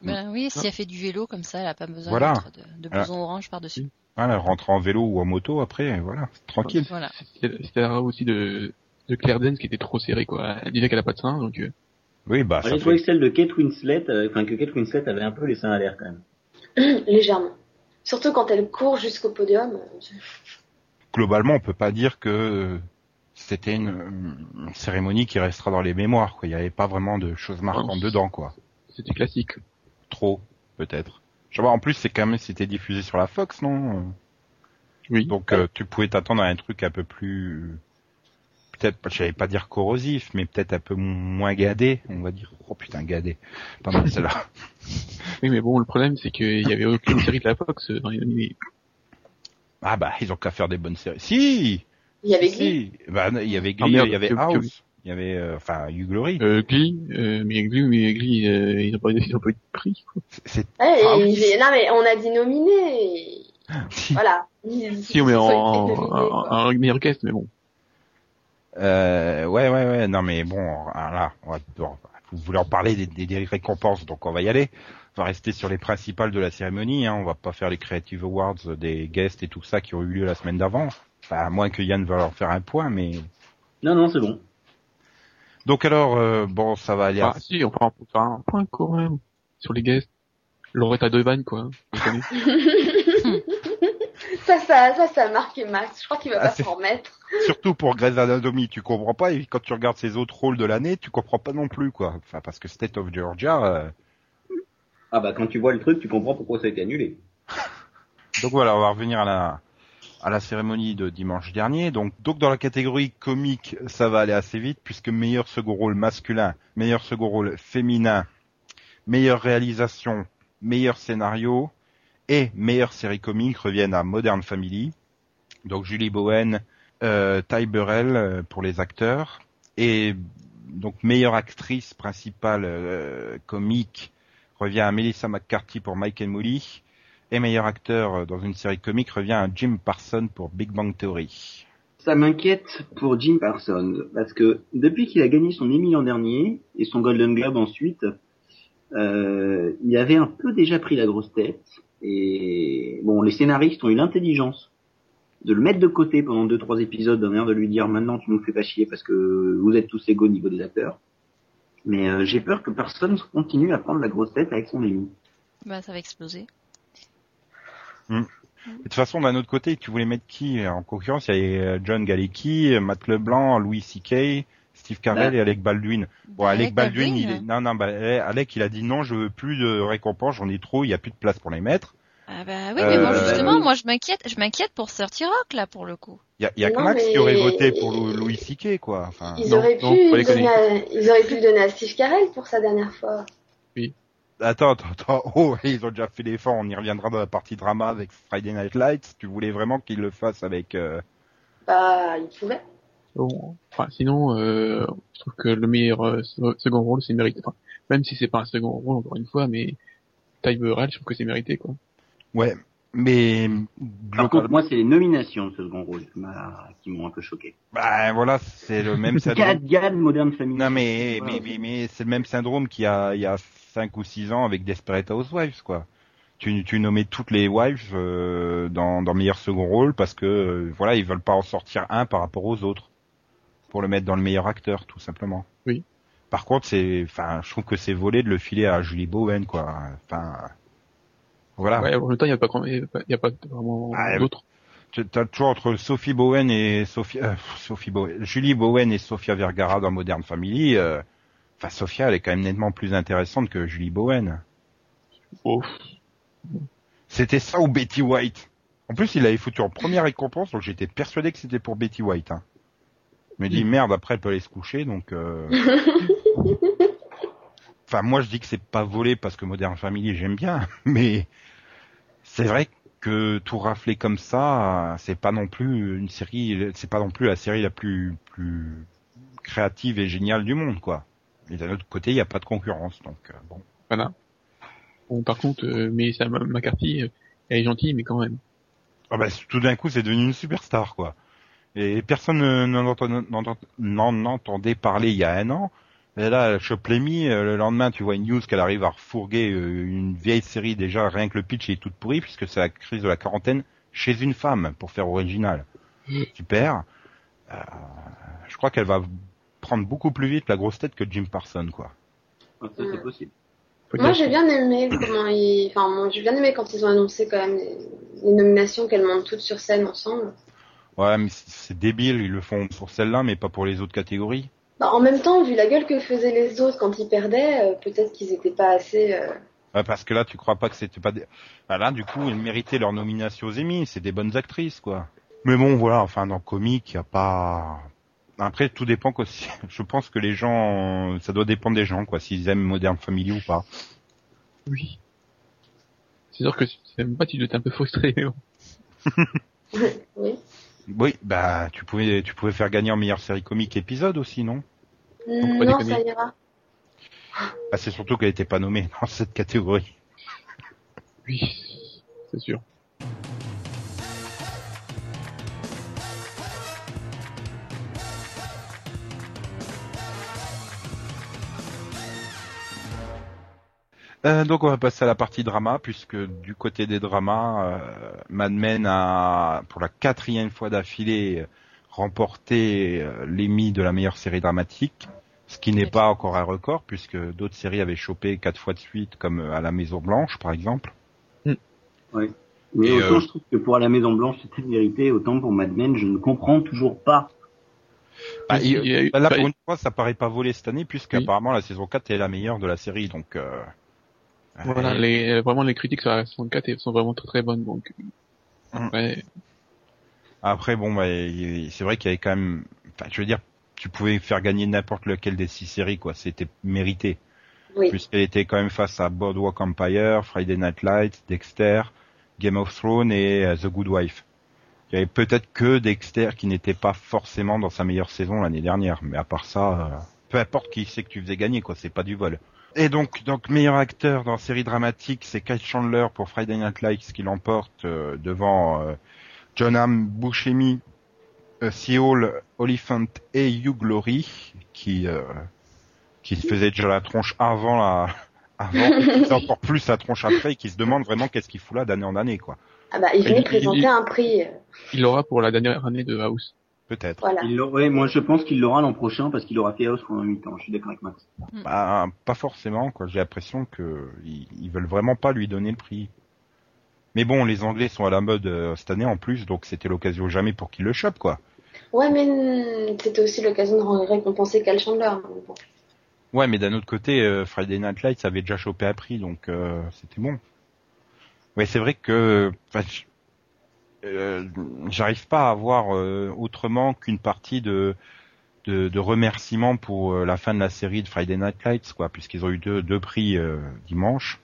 Ben oui, si elle fait du vélo comme ça, elle a pas besoin Voilà. de mettre de, blouson orange par-dessus. voilà, rentre en vélo ou en moto après, voilà, tranquille. Voilà. C'était la aussi de, de Claire Danes qui était trop serrée, quoi. Elle disait qu'elle a pas de sein, donc euh, Oui, bah ça J'ai trouvé celle de Kate Winslet, euh, enfin que Kate Winslet avait un peu les seins à l'air quand même. Légèrement. Surtout quand elle court jusqu'au podium. globalement, on peut pas dire que euh, c'était une, une cérémonie qui restera dans les mémoires. Quoi. Il n'y avait pas vraiment de choses marquantes dedans, quoi. c'était classique. Trop, peut-être. Je pas, en plus, c'est quand même c'était diffusé sur la Fox, non? Oui. Donc, euh, tu pouvais t'attendre à un truc un peu plus, peut-être, je vais pas dire corrosif, mais peut-être un peu moins gadé, on va dire. Oh putain, gadé. Mal celle-là. Oui, mais bon, le problème, c'est qu'il y avait aucune série de la Fox euh, dans les nominés. Ah bah, ils ont qu'à faire des bonnes séries. Si, Il y avait Glee. si. Bah, il y avait Ah, Glee, merde, il y avait House, il y avait, euh, enfin, Hugh Glory. Euh, Glee, euh, mais Glee, mais Glee, euh, ils ont pas, ils ont pas eu de prix, quoi. C'est- C'est Ouais, Ah non mais on a dit nominé. si. Voilà. Ils- Si, on met ils en, en meilleur guest, mais bon. Euh, ouais, ouais, ouais. Non, mais bon, ah, là, on va, bon, vous voulez en parler des, des- des récompenses, donc on va y aller. On va rester sur les principales de la cérémonie. Hein. On va pas faire les Creative Awards des guests et tout ça qui ont eu lieu la semaine d'avant. Enfin, à moins que Yann va leur faire un point, mais Non, non, c'est bon. donc alors, euh, bon, ça va aller. Ah, à- si, on peut en faire un point, quand même, sur les guests. Loretta Devan, quoi. Connaissez Ça, ça, ça, ça a marqué Max. Je crois qu'il va Ah, pas s'en remettre. Surtout pour Grey's Anatomy, tu comprends pas. Et quand tu regardes ses autres rôles de l'année, tu comprends pas non plus, quoi. Enfin, parce que State of Georgia. euh, Ah bah quand tu vois le truc, tu comprends pourquoi ça a été annulé. Donc voilà, on va revenir à la à la cérémonie de dimanche dernier. Donc donc dans la catégorie comique, ça va aller assez vite puisque meilleur second rôle masculin, meilleur second rôle féminin, meilleure réalisation, meilleur scénario et meilleure série comique reviennent à Modern Family. Donc Julie Bowen, euh, Ty Burrell euh, pour les acteurs et donc meilleure actrice principale euh, comique revient à Melissa McCarthy pour Mike and Molly et meilleur acteur euh, dans une série comique revient à Jim Parsons pour Big Bang Theory. Ça m'inquiète pour Jim Parsons, parce que depuis qu'il a gagné son Emmy l'an dernier, et son Golden Globe ensuite, euh, il avait un peu déjà pris la grosse tête, et bon, les scénaristes ont eu l'intelligence de le mettre de côté pendant deux trois épisodes, d'un air de lui dire maintenant tu nous fais pas chier parce que vous êtes tous égaux au niveau des acteurs. Mais euh, j'ai peur que Parsons continue à prendre la grosse tête avec son Emmy. Bah, ça va exploser. Et de toute façon, d'un autre côté, tu voulais mettre qui en concurrence? Il y avait euh, John Galecki, Matt Leblanc, Louis C.K., Steve Carell Bah. et Alec Baldwin. Bon, Bah, Alec Baldwin, il est... non, non, bah, eh, Alec, il a dit non, je veux plus de récompenses, j'en ai trop, il y a plus de place pour les mettre. Ah bah oui, mais bon, Euh, justement, oui. moi je m'inquiète, je m'inquiète pour 30 Rock là pour le coup. Il y a, il y a que Non, Max mais- qui aurait voté pour Lou- Louis C.K., quoi. Enfin, Ils non, auraient non, pu faut le les donner à, ils auraient pu le donner à Steve Carell pour sa dernière fois. Attends, attends, attends. Oh, ils ont déjà fait l'effort. On y reviendra dans la partie drama avec Friday Night Lights. Tu voulais vraiment qu'ils le fassent avec. euh, Bah, il pouvait. Bon, enfin, sinon, euh, je trouve que le meilleur euh, se- second rôle, c'est mérité. Enfin, même si c'est pas un second rôle, encore une fois, mais Ty Burrell, je trouve que c'est mérité, quoi. Ouais, mais Par contre, moi, c'est les nominations de ce second rôle qui m'ont un peu choqué. bah, voilà, c'est le même syndrome. Gad, Gad, Modern Family. non mais Voilà. mais mais, mais c'est le même syndrome qu'il y a il y a cinq ou six ans avec Desperate Housewives, quoi. Tu tu nommais toutes les wives euh, dans dans meilleur second rôle parce que euh, voilà ils veulent pas en sortir un par rapport aux autres pour le mettre dans le meilleur acteur tout simplement. Oui. Par contre c'est enfin je trouve que c'est volé de le filer à Julie Bowen quoi. Enfin voilà. Ouais, en même temps, il y a pas, il y a pas- vraiment Ah, d'autres. Tu as toujours entre Sophie Bowen et Sophie, euh, Sophie Bowen, Julie Bowen et Sophia Vergara dans Modern Family. euh, Enfin, Sophia, elle est quand même nettement plus intéressante que Julie Bowen. Oh. C'était ça ou Betty White? En plus, il avait foutu en première récompense, donc j'étais persuadé que c'était pour Betty White. Hein. Je me dis merde, après elle peut aller se coucher, donc. euh, Enfin, moi je dis que c'est pas volé parce que Modern Family j'aime bien, mais c'est vrai que tout rafler comme ça, c'est pas non plus une série, c'est pas non plus la série la plus plus créative et géniale du monde, quoi. Mais d'un autre côté, il n'y a pas de concurrence, donc euh, bon. Voilà. Bon, par contre, euh, Melissa McCarthy, euh, elle est gentille, mais quand même. Ah bah, tout d'un coup, c'est devenu une superstar, quoi. Et personne ne- n'en entendait parler il y a un an. Et là, elle chope le lendemain, tu vois une news qu'elle arrive à refourguer une vieille série déjà, rien que le pitch est tout pourri, puisque c'est la crise de la quarantaine chez une femme, pour faire original. Super. Euh, je crois qu'elle va prendre beaucoup plus vite la grosse tête que Jim Parson, quoi. Ça, c'est possible. Faut Moi, j'ai bien aimé comment ils, enfin, moi, j'ai bien aimé quand ils ont annoncé quand même les, les nominations qu'elles montent toutes sur scène ensemble. Ouais, mais c'est débile, ils le font pour celle-là, mais pas pour les autres catégories. Bah, en même temps, vu la gueule que faisaient les autres quand ils perdaient, euh, peut-être qu'ils étaient pas assez. euh, Ouais, parce que là, tu crois pas que c'était pas des... Bah là, du coup, ils méritaient leur nomination aux Emmy. C'est des bonnes actrices, quoi. Mais bon, voilà, enfin, dans le comique, y a pas... Après, tout dépend aussi. Je pense que les gens, ça doit dépendre des gens, quoi, s'ils aiment Modern Family ou pas. Oui. C'est sûr que c'est même pas, tu dois être un peu frustré, oui. Oui, bah, tu pouvais, tu pouvais faire gagner en meilleure série comique épisode aussi, non? Non, ça ira. Bah, c'est surtout qu'elle était pas nommée dans cette catégorie. Oui, c'est sûr. Euh, donc on va passer à la partie drama, puisque du côté des dramas, euh, Mad Men a, pour la quatrième fois d'affilée, remporté euh, l'Emmy de la meilleure série dramatique, ce qui n'est pas encore un record, puisque d'autres séries avaient chopé quatre fois de suite, comme euh, à la Maison Blanche, par exemple. Mais Et, autant euh, je trouve que pour la Maison Blanche c'était vérité, autant pour Mad Men je ne comprends toujours pas. Bah, Il bah, là, pour une fois, ça paraît pas volé cette année, puisqu'apparemment la saison 4 est la meilleure de la série, donc... Euh, Voilà, les, euh, vraiment les critiques sur la 64 elles sont vraiment très très bonnes, donc. Ouais, Après, bon, bah, c'est vrai qu'il y avait quand même... Enfin, je veux dire, tu pouvais faire gagner n'importe lequel des six séries, quoi. C'était mérité. Oui. puisqu'elle était quand même face à Boardwalk Empire, Friday Night Lights, Dexter, Game of Thrones et euh, The Good Wife. Il y avait peut-être que Dexter qui n'était pas forcément dans sa meilleure saison l'année dernière, mais à part ça, euh, peu importe qui c'est que tu faisais gagner, quoi, c'est pas du vol. Et donc, donc meilleur acteur dans série dramatique, c'est Kyle Chandler pour Friday Night Lights qui l'emporte euh, devant euh, John Hamm, Buscemi, euh, Seoul, Oliphant et Hugh Glory, qui euh, qui se faisait déjà la tronche avant la avant, et qui faisait encore plus la tronche après, et qui se demande vraiment qu'est-ce qu'il fout là d'année en année, quoi. Ah bah, il venait présenter il- un prix. Il l'aura pour la dernière année de House. Peut-être. Voilà. Il moi je pense qu'il l'aura l'an prochain parce qu'il aura fait House pendant 8 ans, je suis d'accord avec Max. Bah, pas forcément, quoi. J'ai l'impression que ils, ils veulent vraiment pas lui donner le prix. Mais bon, les Anglais sont à la mode euh, cette année en plus, donc c'était l'occasion jamais pour qu'ils le chopent, quoi. Ouais, mais mm, c'était aussi l'occasion de récompenser Cal Chandler. bon. Ouais, mais d'un autre côté, euh, Friday Night Lights avait déjà chopé un prix, donc euh, c'était bon. Ouais, c'est vrai que euh, j'arrive pas à avoir euh, autrement qu'une partie de, de de remerciements pour euh, la fin de la série de Friday Night Lights, quoi, puisqu'ils ont eu deux deux prix euh, dimanche.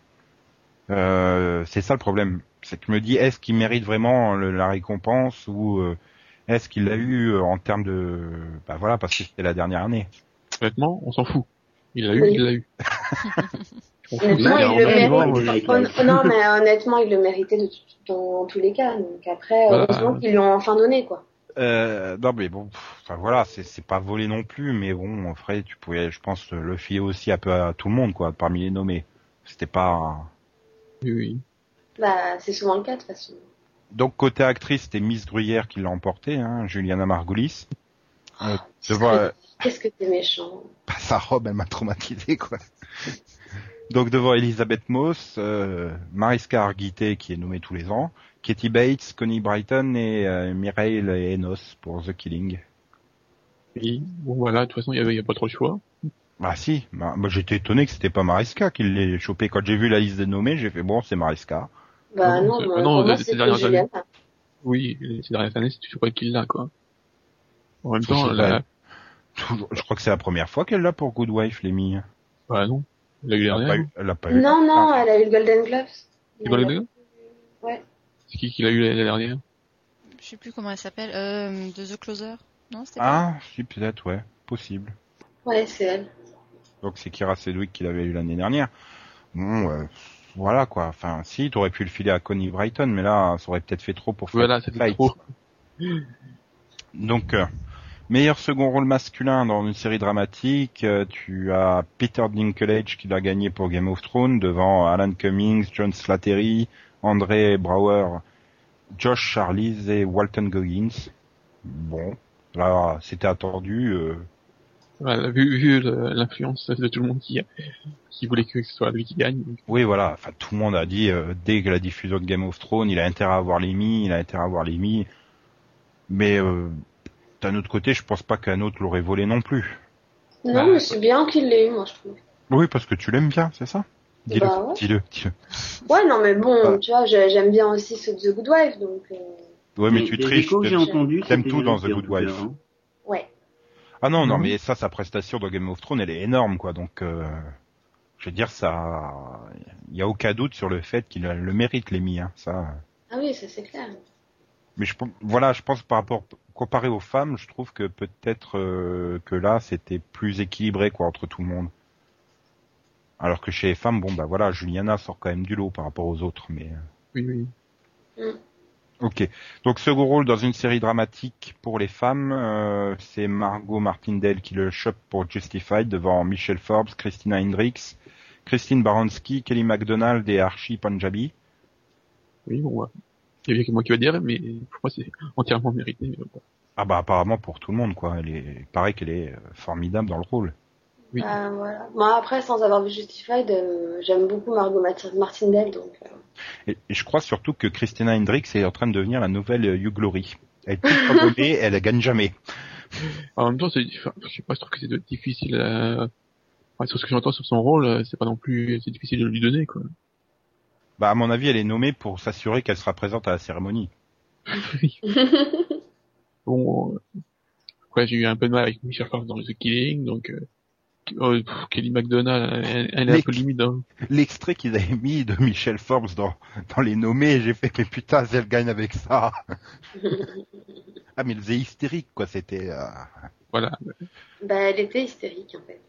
Euh, c'est ça le problème, c'est que je me dis est-ce qu'il mérite vraiment le- la récompense ou euh, est-ce qu'il l'a eu en termes de bah voilà parce que c'était la dernière année. Honnêtement, on s'en fout. Il l'a eu, Oui. il l'a eu. Honnêtement, il le mérite. Hon- non, mais honnêtement, il le méritait de, dans tous les cas. Donc après, Bah, heureusement qu'ils lui ont enfin donné, quoi. Euh, non mais bon, enfin voilà, c'est pas volé non plus, mais bon, après tu pouvais, je pense, le filer aussi un peu à tout le monde quoi, parmi les nommés. C'était pas. Oui, oui. Bah, c'est souvent le cas, de toute façon. Donc côté actrice, c'était Miss Gruyère qui l'a emporté, hein, Juliana Margulis. Euh, très- euh, Qu'est-ce que t'es méchant. bah, sa robe, elle m'a traumatisé quoi. Donc devant Elisabeth Moss, euh, Mariska Hargitay qui est nommée tous les ans, Katie Bates, Connie Brighton et euh, Mireille Enos pour The Killing. Oui. Bon voilà, de toute façon, il y avait, y a pas trop le choix. Bah si, bah, moi j'étais étonné que c'était pas Mariska qui l'ait chopé. Quand j'ai vu la liste des nommés, j'ai fait bon, c'est Mariska. Bah Ah non, non, c'est- moi, ah non, ces dernières Juliana. Oui, ces dernières années, c'est toujours pas qu'il l'a, quoi. En même temps, sais là, pas. Toujours- Je crois que c'est la première fois qu'elle l'a pour Good Wife, les bah non. Eu Elle dernière. eu. Elle pas eu. Non, non, Ah, elle a eu le Golden Gloves. C'est quoi le deuxième Ouais. C'est qui qui l'a eu l'année dernière Je sais plus comment elle s'appelle. Euh, de The Closer. Non, c'était pas Ah, si peut-être, ouais, possible. Ouais, c'est elle. Donc c'est Kira Sedgwick qui l'avait eu l'année dernière. Bon, euh, voilà quoi. Enfin, si, t'aurais pu le filer à Connie Brighton, mais là, ça aurait peut-être fait trop pour Voilà, Fight. c'était trop. Donc, euh, meilleur second rôle masculin dans une série dramatique, euh, tu as Peter Dinklage qui l'a gagné pour Game of Thrones devant Alan Cummings, John Slattery, André Brower, Josh Charlize et Walton Goggins. Bon, là, c'était attendu. euh, Voilà, vu, l'influence de tout le monde qui, qui voulait que ce soit lui qui gagne. donc, Oui, voilà. Enfin, tout le monde a dit euh, dès que la diffusion de Game of Thrones, il a intérêt à avoir l'Emmy, il a intérêt à avoir. Mais euh, d'un autre côté, je pense pas qu'un autre l'aurait volé non plus. Non, Bah, mais c'est bien qu'il l'ait eu, moi, je trouve. Oui, parce que tu l'aimes bien, c'est ça? Dis-le, Bah ouais. dis-le, dis-le. Ouais, non, mais bon, Ouais. tu vois, j'ai- j'aime bien aussi ceux de The Good Wife, donc... euh, Ouais, mais tu triches. t'aimes tout dans The Good Wife. hein. Ouais. Ah non, non, Mhm. mais ça, sa prestation dans Game of Thrones, elle est énorme, quoi. Donc, euh, je veux dire, ça, il y a aucun doute sur le fait qu'il a- le mérite, l'Emmy, hein, ça. Ah oui, ça c'est clair. Mais je, voilà, je pense par rapport comparé aux femmes, je trouve que peut-être euh, que là c'était plus équilibré quoi entre tout le monde. Alors que chez les femmes, bon bah voilà, Juliana sort quand même du lot par rapport aux autres, mais euh, Oui, oui. ok. Donc second rôle dans une série dramatique pour les femmes, euh, c'est Margot Martindale qui le chope pour Justified devant Michelle Forbes, Christina Hendricks, Christine Baranski, Kelly MacDonald et Archie Panjabi. Oui, bon. Il y a que moi qui va dire, mais pour moi c'est entièrement mérité. mais bon. Ah bah apparemment pour tout le monde quoi. Elle est, il paraît qu'elle est euh, formidable dans le rôle. Oui. Ah, voilà. Moi, après, sans avoir vu Justified, euh, j'aime beaucoup Margot Martin- Martindale, donc... euh, Et, et je crois surtout que Christina Hendricks est en train de devenir la nouvelle euh, Hugh Glory. Elle est nommée, elle gagne jamais. En même temps, c'est, enfin, je sais pas, je trouve que c'est difficile à... Enfin, sur ce que j'entends sur son rôle, euh, c'est pas non plus, c'est difficile de lui donner, quoi. Bah à mon avis, elle est nommée pour s'assurer qu'elle sera présente à la cérémonie. Bon, euh, après j'ai eu un peu de mal avec Michel Forbes dans The Killing, donc euh, pff, Kelly McDonald, elle, elle est un peu limite. Hein. L'extrait qu'ils avaient mis de Michelle Forbes dans, dans les nommés, j'ai fait mais putain, elle gagne avec ça. ah mais elle faisait hystérique quoi, c'était. euh, Voilà. bah, elle était hystérique, en fait.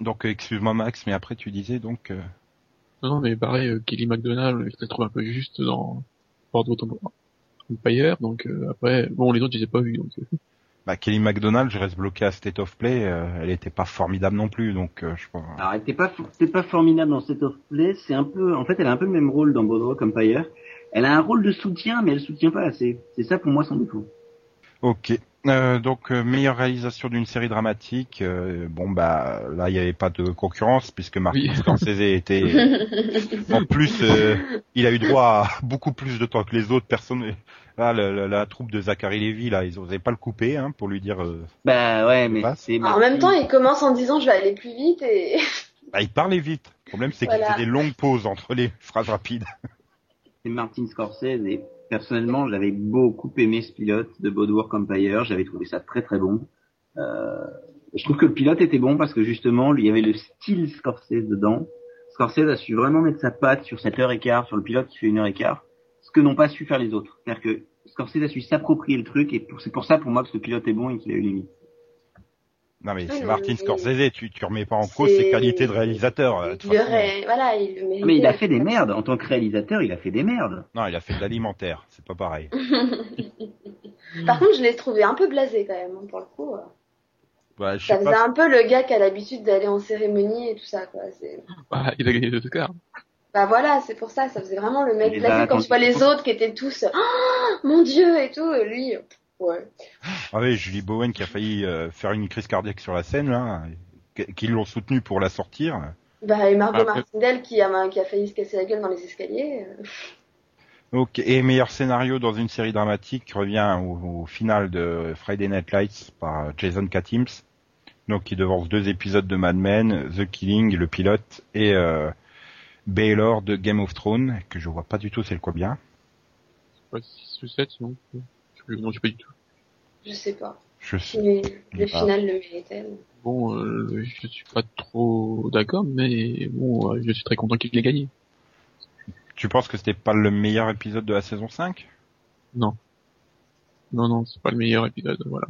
Donc euh, excuse-moi Max, mais après tu disais donc. euh, Non, non, mais pareil, euh, Kelly McDonald, je la trouve un peu juste dans Bordeaux Empire, donc euh, après, bon, les autres, je les ai pas vus, donc euh, Bah Kelly MacDonald, je reste bloqué à State of Play, euh, elle était pas formidable non plus, donc euh, je pense. Alors, elle était pas, c'était pas formidable dans State of Play. C'est un peu, en fait, elle a un peu le même rôle dans Boardwalk Empire. Elle a un rôle de soutien, mais elle soutient pas assez. C'est ça pour moi son défaut. Ok. Euh, donc euh, meilleure réalisation d'une série dramatique. euh, bon bah là il n'y avait pas de concurrence puisque Martin Oui. Scorsese était en plus euh, il a eu droit à beaucoup plus de temps que les autres personnes. Là le- le- la troupe de Zachary Levy là ils osaient pas le couper hein, pour lui dire. euh, Bah ouais, mais c'est. en même temps, il commence en disant je vais aller plus vite et bah, il parlait vite. Le problème c'est qu'il faisait des longues pauses entre les phrases rapides. c'est Martin Scorsese et personnellement j'avais beaucoup aimé ce pilote de Boardwalk Empire, j'avais trouvé ça très très bon. Euh, je trouve que le pilote était bon parce que justement il y avait le style Scorsese dedans. Scorsese a su vraiment mettre sa patte sur cette heure et quart, sur le pilote qui fait une heure et quart, ce que n'ont pas su faire les autres. C'est-à-dire que Scorsese a su s'approprier le truc et c'est pour ça pour moi que ce pilote est bon et qu'il a eu limite. Non mais Ah, c'est mais- Martin Scorsese, tu tu remets pas en cause ses qualités de réalisateur. euh, de toute il façon. aurait, voilà, il le méritait. Mais il a fait des merdes en tant que réalisateur, il a fait des merdes. Non il a fait de l'alimentaire, c'est pas pareil. Par contre, je l'ai trouvé un peu blasé quand même, hein, pour le coup. Bah, je Ça faisait pas. un peu le gars qui a l'habitude d'aller en cérémonie et tout ça, quoi. Bah, il a gagné deux Oscars. Bah voilà, c'est pour ça, ça faisait vraiment le mec blasé quand tu vois les autres qui étaient tous oh, mon dieu et tout, et lui, pff, ouais. Ah oui, Julie Bowen qui a failli euh, faire une crise cardiaque sur la scène là, qui l'ont soutenu pour la sortir. Bah et Margot Après- Martindale qui a, qui a failli se casser la gueule dans les escaliers. euh. Ok, et meilleur scénario dans une série dramatique revient au, au final de Friday Night Lights par Jason Katims, donc qui devance deux épisodes de Mad Men, The Killing, le pilote, et euh, Baylor de Game of Thrones, que je vois pas du tout c'est le combien. Pas 6 ou 7, non. Je sais plus, non, je sais pas du tout. Je sais pas. Je sais. Mais le Ah. final le méritait. Bon, euh, je suis pas trop d'accord, mais bon, euh, je suis très content qu'il ait gagné. Tu penses que c'était pas le meilleur épisode de la saison 5 Non. Non, non, c'est pas le meilleur épisode, voilà.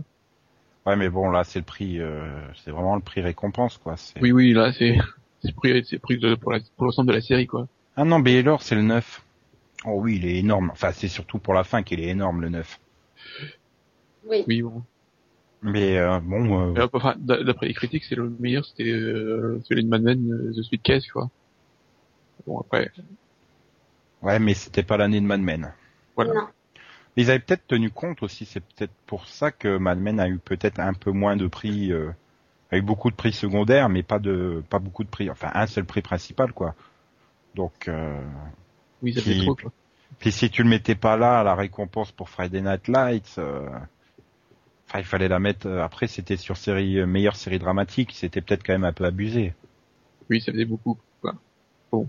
Ouais, mais bon là c'est le prix, euh, c'est vraiment le prix récompense quoi. Oui, oui, là, c'est, c'est pris, c'est de- la- pour l'ensemble de la série, quoi. Ah non, Baylor, c'est le 9. Oh oui, il est énorme. Enfin, c'est surtout pour la fin qu'il est énorme, le 9. Oui. Oui, bon. Mais euh, bon, euh, enfin, d'après les critiques, c'est le meilleur, c'était euh, celui de Mad Men, euh, The Sweet Case, tu vois. Bon, après, ouais, mais c'était pas l'année de Mad Men. voilà. Non. Ils avaient peut-être tenu compte aussi, c'est peut-être pour ça que Mad Men a eu peut-être un peu moins de prix, euh, a eu beaucoup de prix secondaires, mais pas de, pas beaucoup de prix, enfin un seul prix principal, quoi. Donc, euh, Oui, ça fait Qui- trop, quoi. Puis si tu le mettais pas là, la récompense pour Friday Night Lights, euh, enfin il fallait la mettre. euh, après, c'était sur série euh, meilleure série dramatique, c'était peut-être quand même un peu abusé. Oui, ça faisait beaucoup, quoi. Bon.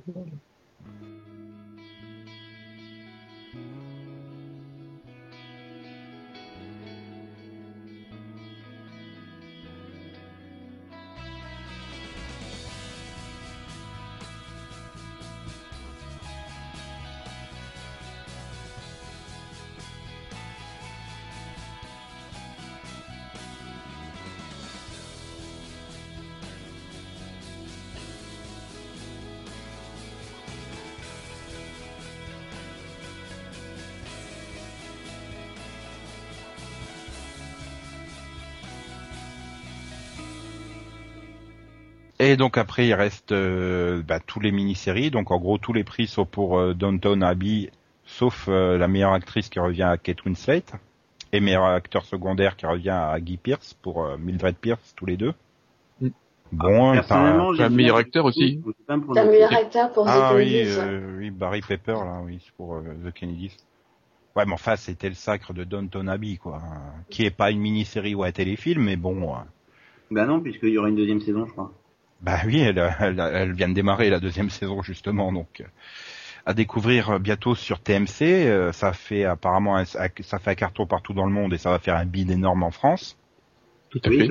Et donc après, il reste euh, bah, tous les mini-séries. Donc en gros, tous les prix sont pour euh, Downton Abbey, sauf euh, la meilleure actrice qui revient à Kate Winslet et meilleur acteur secondaire qui revient à Guy Pearce pour euh, Mildred Pierce, tous les deux. Mm. Bon, Personnellement, enfin, j'ai meilleur acteur aussi. T'as meilleur acteur pour ah The oui, Kennedys. euh, oui, Barry Pepper là, oui, c'est pour euh, The Kennedys. Ouais, mais enfin, c'était le sacre de Downton Abbey, quoi, hein, qui est pas une mini-série ou un téléfilm, mais bon. Bah non, puisqu'il y aura une deuxième saison, je crois. Bah oui, elle, elle, elle vient de démarrer la deuxième saison justement, donc euh, à découvrir bientôt sur TMC. euh, ça fait apparemment un- ça fait un carton partout dans le monde et ça va faire un bid énorme en France. Tout à Oui, fait.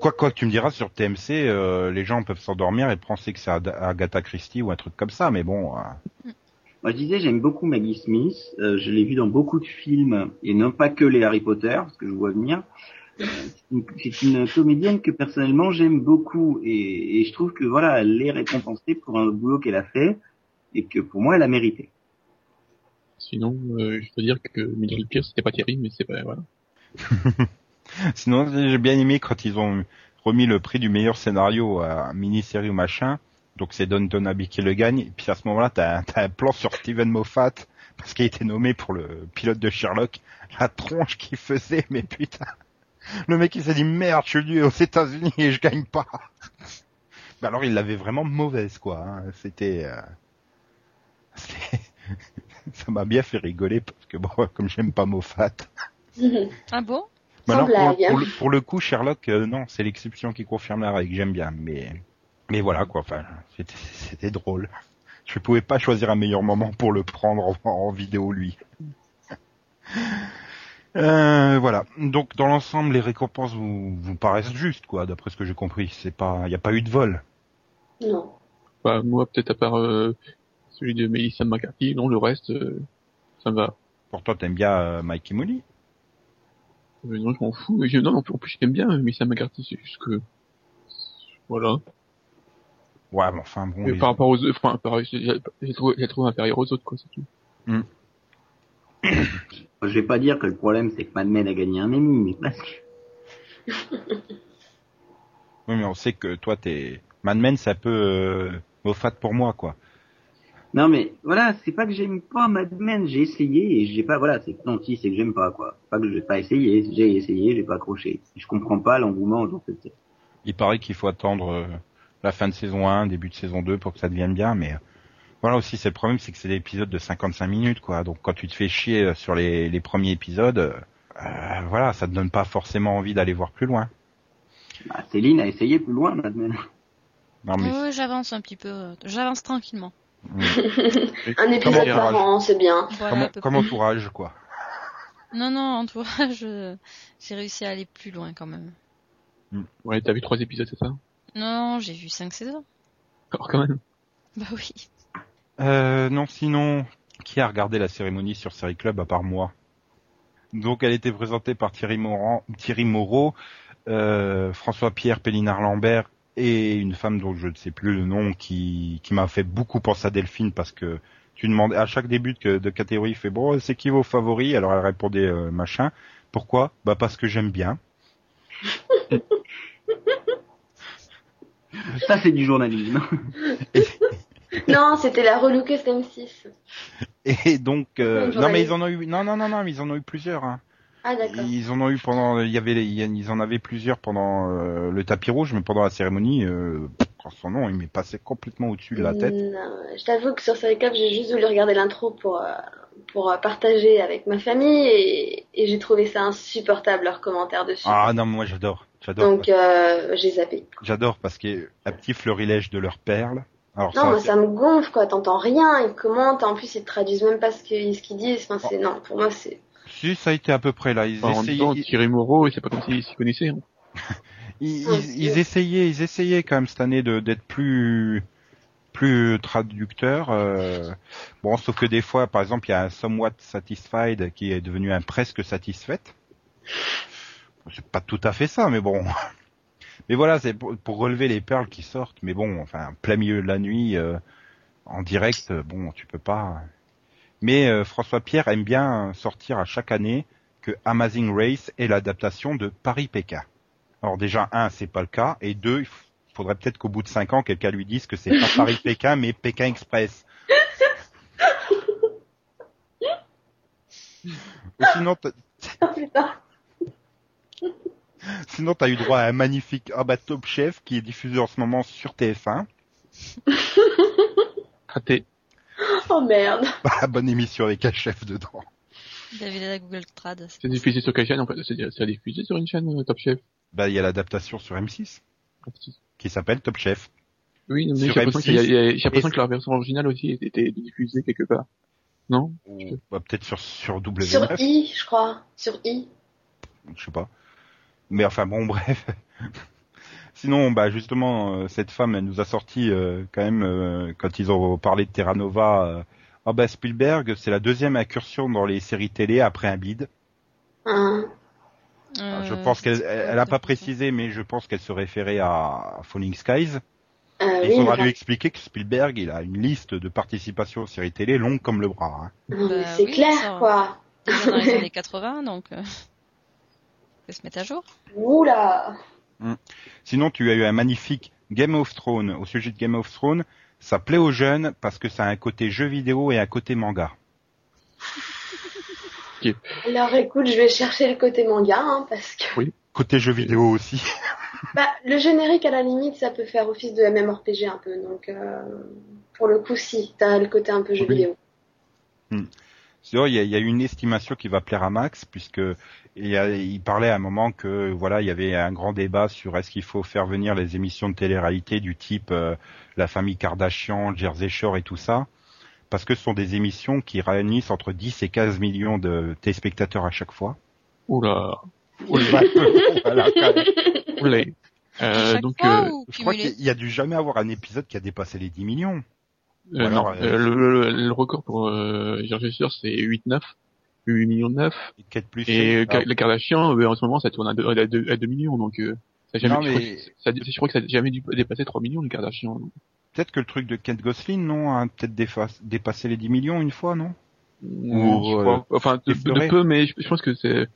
Quoi quoi que tu me diras sur TMC, euh, les gens peuvent s'endormir et penser que c'est Agatha Christie ou un truc comme ça, mais bon. euh, Moi, je disais, j'aime beaucoup Maggie Smith. Euh, je l'ai vu dans beaucoup de films, et non pas que les Harry Potter, parce que je vois venir. Euh, c'est une- comédienne que personnellement j'aime beaucoup, et, et je trouve que voilà, elle est récompensée pour un boulot qu'elle a fait, et que pour moi, elle a mérité. Sinon, euh, je peux dire que Mildred Pierce, c'était pas terrible, mais c'est pas, voilà. Sinon, j'ai bien aimé quand ils ont remis le prix du meilleur scénario à mini-série ou machin. Donc c'est Downton Abbey qui le gagne. Et puis à ce moment-là, t'as un- t'as un plan sur Steven Moffat parce qu'il a été nommé pour le pilote de Sherlock. La tronche qu'il faisait, mais putain. Le mec il s'est dit merde, je suis venu aux États-Unis et je gagne pas. Bah alors il l'avait vraiment mauvaise quoi. hein. C'était, euh, c'était- ça m'a bien fait rigoler parce que bon, comme j'aime pas Moffat. Ah bon? Bah non, pour, le, pour le coup, Sherlock, euh, non, c'est l'exception qui confirme la règle. J'aime bien, mais mais voilà quoi. Enfin, c'était c'était drôle. Je pouvais pas choisir un meilleur moment pour le prendre en, en vidéo lui. Euh, voilà. Donc dans l'ensemble, les récompenses vous, vous paraissent justes quoi, d'après ce que j'ai compris. C'est pas, il y a pas eu de vol. Non. Bah, moi, peut-être à part euh, celui de Melissa McCarthy, non, le reste, euh, ça me va. Pourtant, t'aimes bien euh, Mikey Mooney. Euh, non, je m'en fous. Mais je- non, en plus, j'aime bien euh, Melissa McCarthy, c'est juste que... Voilà. Ouais, mais enfin bon. Et les- par rapport aux autres, enfin, par- j'ai trouvé, j'ai trouvé inférieur aux autres, quoi, c'est tout. Je vais pas dire que le problème c'est que Mad Men a gagné un Emmy, mais presque. Oui, mais on sait que toi, t'es Mad Men, c'est un peu euh, Moffat pour moi quoi. Non mais voilà, c'est pas que j'aime pas Mad Men, j'ai essayé et j'ai pas voilà, c'est non si c'est que j'aime pas quoi. Pas que j'ai pas essayé, j'ai essayé, j'ai pas accroché. Je comprends pas l'engouement autour de cette série. Il paraît qu'il faut attendre euh, la fin de saison 1, début de saison 2 pour que ça devienne bien, mais voilà aussi c'est le problème, c'est que c'est des épisodes de 55 minutes quoi. Donc quand tu te fais chier euh, sur les, les premiers épisodes, euh, euh, voilà, ça te donne pas forcément envie d'aller voir plus loin. Bah, Céline a essayé plus loin Men. Non mais Oui, j'avance un petit peu. J'avance tranquillement. mm, Un épisode par an, c'est bien. Voilà, comme, entourage quoi? Non, non, entourage, euh, j'ai réussi à aller plus loin quand même. Ouais, t'as vu trois épisodes, c'est ça? Non, j'ai vu cinq saisons. Alors, quand même. Bah oui. Euh, non, sinon, qui a regardé la cérémonie sur Série Club à part moi? Donc, elle était présentée par Thierry, Morand, Thierry Moreau, euh, François-Pierre Pélinard-Lambert et une femme dont je ne sais plus le nom qui, qui m'a fait beaucoup penser à Delphine parce que tu demandais à chaque début de, de catégorie, il fait bon, c'est qui vos favoris? Alors elle répondait euh, machin. Pourquoi? Bah parce que j'aime bien. Ça, c'est du journalisme. Non, c'était la relookeuse M6. Et donc, euh, non mais ils en ont eu, non non non non, mais ils en ont eu plusieurs. Hein. Ah d'accord. Ils en ont eu pendant, il y avait, ils en avaient plusieurs pendant euh, le tapis rouge, mais pendant la cérémonie, euh, son nom, il m'est passé complètement au-dessus de la tête. Non, je t'avoue que sur Série Club, j'ai juste voulu regarder l'intro pour euh, pour euh, partager avec ma famille et, et j'ai trouvé ça insupportable leurs commentaires dessus. Ah non, moi j'adore, j'adore, Donc j'ai zappé. j'adore parce que un petit fleurilège de leurs perles. Alors Non, ça, moi c'est- ça me gonfle quoi. T'entends rien, ils commentent, en plus ils traduisent même pas ce qu'ils ce qu'ils disent. Enfin c'est non, pour moi c'est. si ça a été à peu près là, ils Enfin, en même essayaient, temps, ils, Thierry Moreau, c'est pas comme s'ils s'y connaissaient. hein. ils- Ouais, ils- ils c'est- essayaient, ils essayaient quand même cette année de d'être plus plus traducteurs. euh, Bon, sauf que des fois, par exemple, il y a un somewhat satisfied qui est devenu un presque satisfaite. C'est pas tout à fait ça, mais bon. Mais voilà, c'est pour, pour relever les perles qui sortent. Mais bon, enfin, plein milieu de la nuit, euh, en direct, euh, bon, tu peux pas. Mais euh, François Pierre aime bien sortir à chaque année que Amazing Race est l'adaptation de Paris-Pékin. Alors déjà, un, c'est pas le cas, et deux, il faudrait peut-être qu'au bout de cinq ans, quelqu'un lui dise que c'est pas Paris-Pékin, mais Pékin Express. Ou sinon, Oh putain. Sinon t'as eu droit à un magnifique ah bah, Top Chef qui est diffusé en ce moment sur TF1. Raté. Oh merde. Bah, bonne émission avec un chef dedans. David à Google Trad. C'est diffusé sur quelle chaîne en fait? C'est diffusé sur une chaîne euh, Top Chef? Bah il y a l'adaptation sur M6 qui s'appelle Top Chef. Oui, mais j'ai l'impression qu'il y a- M6. il y a- j'ai l'impression Et- que la version originale aussi était diffusée quelque part. Non? Ou bah, peut-être sur sur W9. Sur I, je crois. Sur I. je sais pas. Mais enfin bon, bref. Sinon, bah justement, euh, cette femme, elle nous a sorti euh, quand même euh, quand ils ont parlé de Terra Nova. Euh, ah bah Spielberg, c'est la deuxième incursion dans les séries télé après un bid. Hein. Euh, je pense qu'elle, elle, a pas précisé, mais je pense qu'elle se référait à Falling Skies. Euh, Et oui, il faudra lui expliquer que Spielberg, il a une liste de participation aux séries télé longue comme le bras. hein. Bah c'est oui, clair ça- quoi. Déjà dans les années 80, donc se mettre à jour. Oula. Sinon, tu as eu un magnifique Game of Thrones. Au sujet de Game of Thrones, ça plaît aux jeunes parce que ça a un côté jeu vidéo et un côté manga. Alors écoute, je vais chercher le côté manga hein, parce que Côté jeu vidéo aussi. bah, le générique à la limite ça peut faire office de MMORPG un peu donc euh, pour le coup si t'as le côté un peu jeu Oui. vidéo. Sinon, il y a, il y a une estimation qui va plaire à Max puisque il, y a- il parlait à un moment que voilà, il y avait un grand débat sur est-ce qu'il faut faire venir les émissions de télé-réalité du type euh, la famille Kardashian, Jersey Shore et tout ça parce que ce sont des émissions qui réunissent entre 10 et 15 millions de téléspectateurs à chaque fois. Oula. Oula. Voilà. Oula. Euh, donc, fois euh, ou Je crois qu'il y a dû jamais avoir un épisode qui a dépassé les 10 millions. Euh, alors, non, euh, euh, le, le, le record pour euh, c'est 8-9. 8 millions de 9. Et Quête plus. Et Ah, Ka- les Kardashians, euh, en ce moment, ça tourne à 2, à 2, à 2 millions, donc euh, ça jamais, Non, je, crois mais- que, ça, je crois que ça a jamais dû dépasser 3 millions, les Kardashians. Peut-être que le truc de Kent Gosselin, non, a peut-être dépassé les 10 millions une fois, non? Ou, je euh, crois, enfin, de, de peu, mais je, je pense que c'est,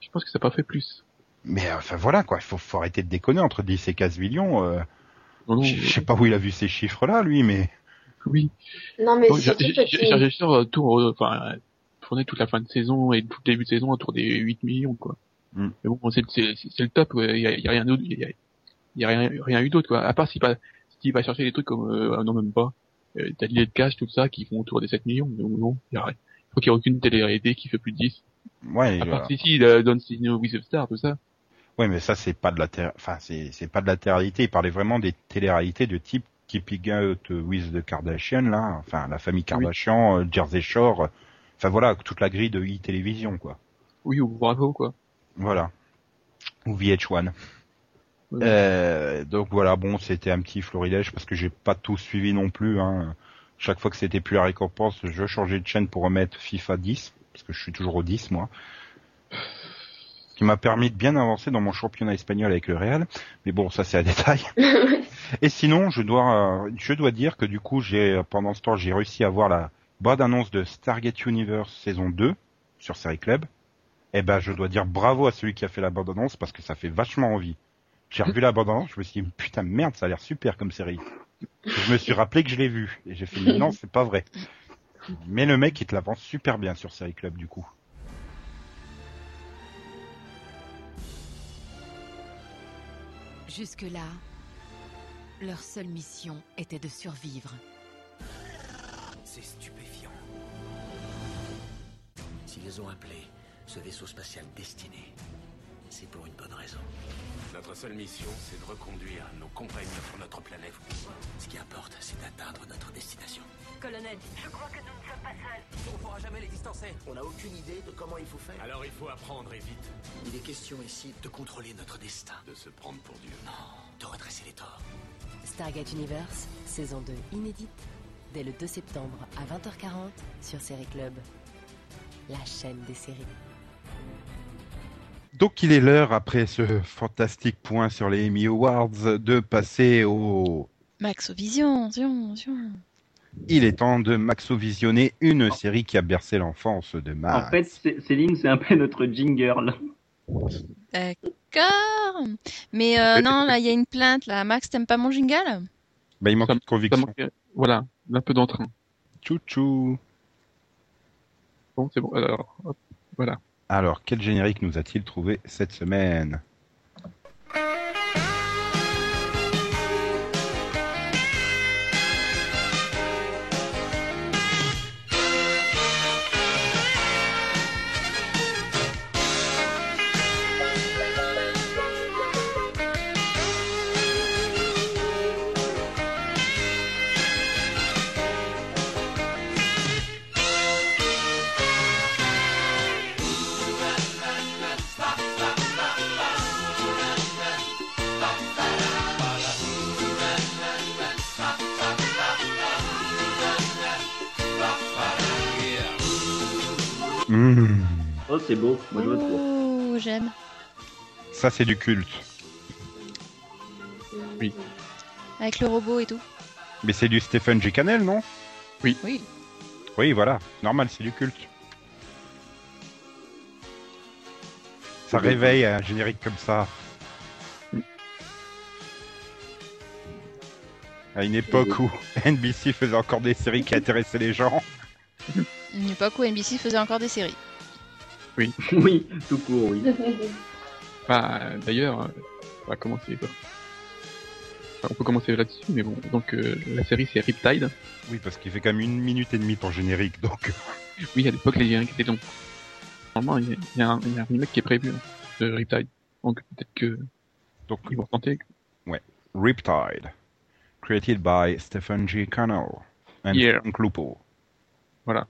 je pense que ça n'a pas fait plus. Mais euh, enfin voilà quoi, il faut, faut arrêter de déconner entre 10 et 15 millions. Euh, je sais pas où il a vu ces chiffres-là, lui, mais oui. Non mais petit. Sûr euh, euh, enfin, tournait toute la fin de saison et tout le début de saison autour des 8 millions, quoi. Mm. Mais bon, c'est, c'est, c'est c'est le top, il y a, il y a rien d'autre, il y a, il y a rien, rien eu d'autre, quoi. À part s'il va, s'il va chercher des trucs comme, euh, non, même pas, euh, t'as l'idée de cash, tout ça, qui font autour des 7 millions, mais non, il y a rien. Je crois qu'il n'y a aucune télé-réalité qui fait plus de 10. ouais, À part si, si, See No With Star, tout ça. ouais, mais ça c'est pas de la ter- enfin c'est c'est pas de la télé-réalité. Il parlait vraiment des télé-réalités de type Keeping Out with the Kardashian là, enfin la famille Kardashian, euh, Jersey Shore, euh, enfin voilà toute la grille de e-télévision quoi. Oui, ou bravo, quoi. Voilà. Ou VH1. Ouais. Euh, donc voilà, bon, c'était un petit florilège parce que j'ai pas tout suivi non plus. Hein. Chaque fois que c'était plus la récompense, je changeais de chaîne pour remettre FIFA 10 parce que je suis toujours au 10 moi. Qui m'a permis de bien avancer dans mon championnat espagnol avec le Real. Mais bon, ça c'est un détail. Et sinon, je dois, euh, je dois dire que du coup, j'ai pendant ce temps, j'ai réussi à voir la bande annonce de Stargate Universe saison 2 sur Série Club. Eh ben, je dois dire bravo à celui qui a fait la bande annonce parce que ça fait vachement envie. J'ai revu la bande annonce, je me suis dit putain merde, ça a l'air super comme série. Je me suis rappelé que je l'ai vu et j'ai fait non, c'est pas vrai. Mais le mec, il te l'avance super bien sur Série Club du coup. Jusque-là, leur seule mission était de survivre. C'est stupéfiant. S'ils ont appelé ce vaisseau spatial destiné, c'est pour une bonne raison. Notre seule mission, c'est de reconduire nos compagnons sur notre planète. Ce qui importe, c'est d'atteindre notre destination. Colonel, Je crois que nous ne sommes pas seuls. On pourra jamais les distancer. On n'a aucune idée de comment il faut faire. Alors il faut apprendre et vite Il est question ici de contrôler notre destin. de se prendre pour Dieu. Non, de redresser les torts. Stargate Universe, saison 2 inédite, dès le 2 septembre à 20h40 sur Série Club. La chaîne des séries. Donc il est l'heure, après ce fantastique point sur les Emmy Awards, de passer au... Maxovision, zion, zion. Il est temps de maxovisionner une série qui a bercé l'enfance de Max. En fait, Céline, c'est un peu notre jingle. D'accord. Mais euh, non, là, il y a une plainte. Là, Max, t'aimes pas mon jingle? Bah, il manque Ça- de conviction. manquait- Voilà, un peu d'entrain. Chouchou. Bon, c'est bon. Alors, hop, voilà. Alors, quel générique nous a-t-il trouvé cette semaine? Oh, c'est beau. Moi, je. Oh, j'aime. Ça, c'est du culte. Oui. Avec le robot et tout. Mais c'est du Stephen G. Cannell, non? Oui. Oui, voilà. Normal, c'est du culte. Ça réveille un générique comme ça. À une époque où NBC faisait encore des séries qui intéressaient les gens. Une époque où NBC faisait encore des séries. oui, tout court, oui. Bah, d'ailleurs, on va commencer. quoi. Enfin, on peut commencer là-dessus, mais bon. Donc, euh, la série, c'est Riptide. Oui, parce qu'il fait quand même une minute et demie pour générique, donc. Oui, à l'époque, les génériques étaient longs. Normalement, il y, a- il y a un- il y a un remake qui est prévu hein, de Riptide. Donc, peut-être que Donc, ils vont tenter. Riptide. Created by Stephen G. Cannell and Yeah. Frank Lupo. Voilà.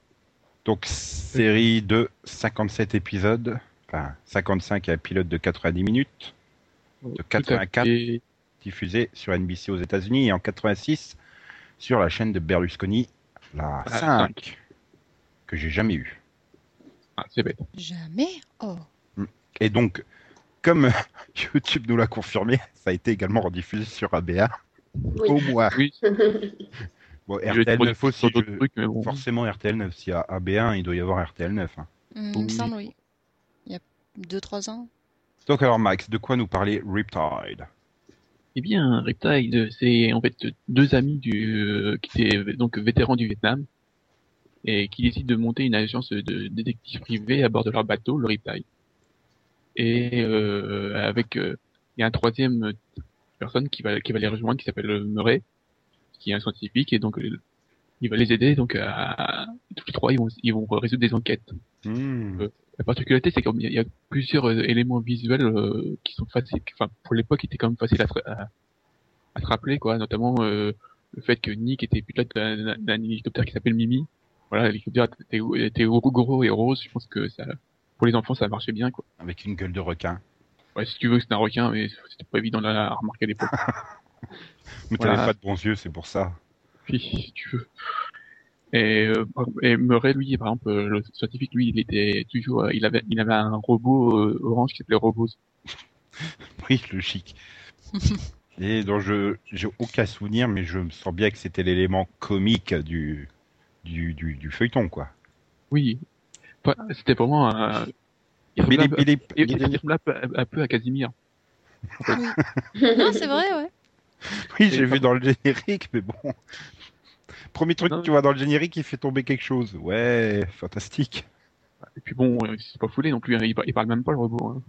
Donc, série de 57 épisodes. Enfin, 55 et un pilote de 90 minutes. De Tout à 84. fait. diffusé sur NBC aux États-Unis et en 86 sur la chaîne de Berlusconi, la Ah, 5, que j'ai jamais eu. Ah, c'est bête. Jamais? Oh. Et donc, comme YouTube nous l'a confirmé, ça a été également rediffusé sur ABA. Oui. Au moins. Oui, Bon, RTL 9 aussi. sur d'autres je- trucs, mais bon. Forcément RTL 9. S'il y a AB1, il doit y avoir RTL 9. hein. Hmm, Il me semble, oui. Il y a 2-3 ans. Donc alors Max, de quoi nous parler Riptide? Eh bien, Riptide, c'est en fait deux amis du, euh, qui étaient donc vétérans du Vietnam et qui décident de monter une agence de détectives privés à bord de leur bateau, le Riptide. Et euh, avec, euh, il y a un troisième personne qui va qui va les rejoindre, qui s'appelle Murray, qui est un scientifique et donc euh, il va les aider donc à tous les trois ils vont ils vont résoudre des enquêtes. Hmm. Euh, La particularité, c'est qu'il y a- il y a plusieurs euh, éléments visuels euh, qui sont faciles, enfin pour l'époque, étaient quand même faciles à, à, à se rappeler, quoi. Notamment euh, le fait que Nick était pilote d'un hélicoptère qui s'appelle Mimi. Voilà, l'hélicoptère était, était gros et rose. Je pense que ça, pour les enfants, ça marchait bien, quoi. Avec une gueule de requin. Ouais, si tu veux, c'est un requin, mais c'était pas évident de la remarquer à l'époque. Mais t'avais Voilà. pas de bons yeux, c'est pour ça. Puis, si tu veux. Et, euh, et Murray, lui, par exemple, euh, le scientifique, lui, il était toujours, euh, il avait, il avait un robot euh, orange qui s'appelait Robos. Oui, le chic. Et dont je j'ai aucun souvenir, mais je me sens bien que c'était l'élément comique du, du, du, du feuilleton, quoi. Oui. C'était vraiment un, il Mais ressemblait, il est- un peu- un à Casimir. Non, c'est vrai, ouais. Oui, j'ai vu dans le générique, mais bon. Premier truc Non, que tu vois dans le générique, il fait tomber quelque chose. Ouais, fantastique. Et puis bon, euh, c'est pas foulé non plus, hein, il, par- il parle même pas le robot. hein.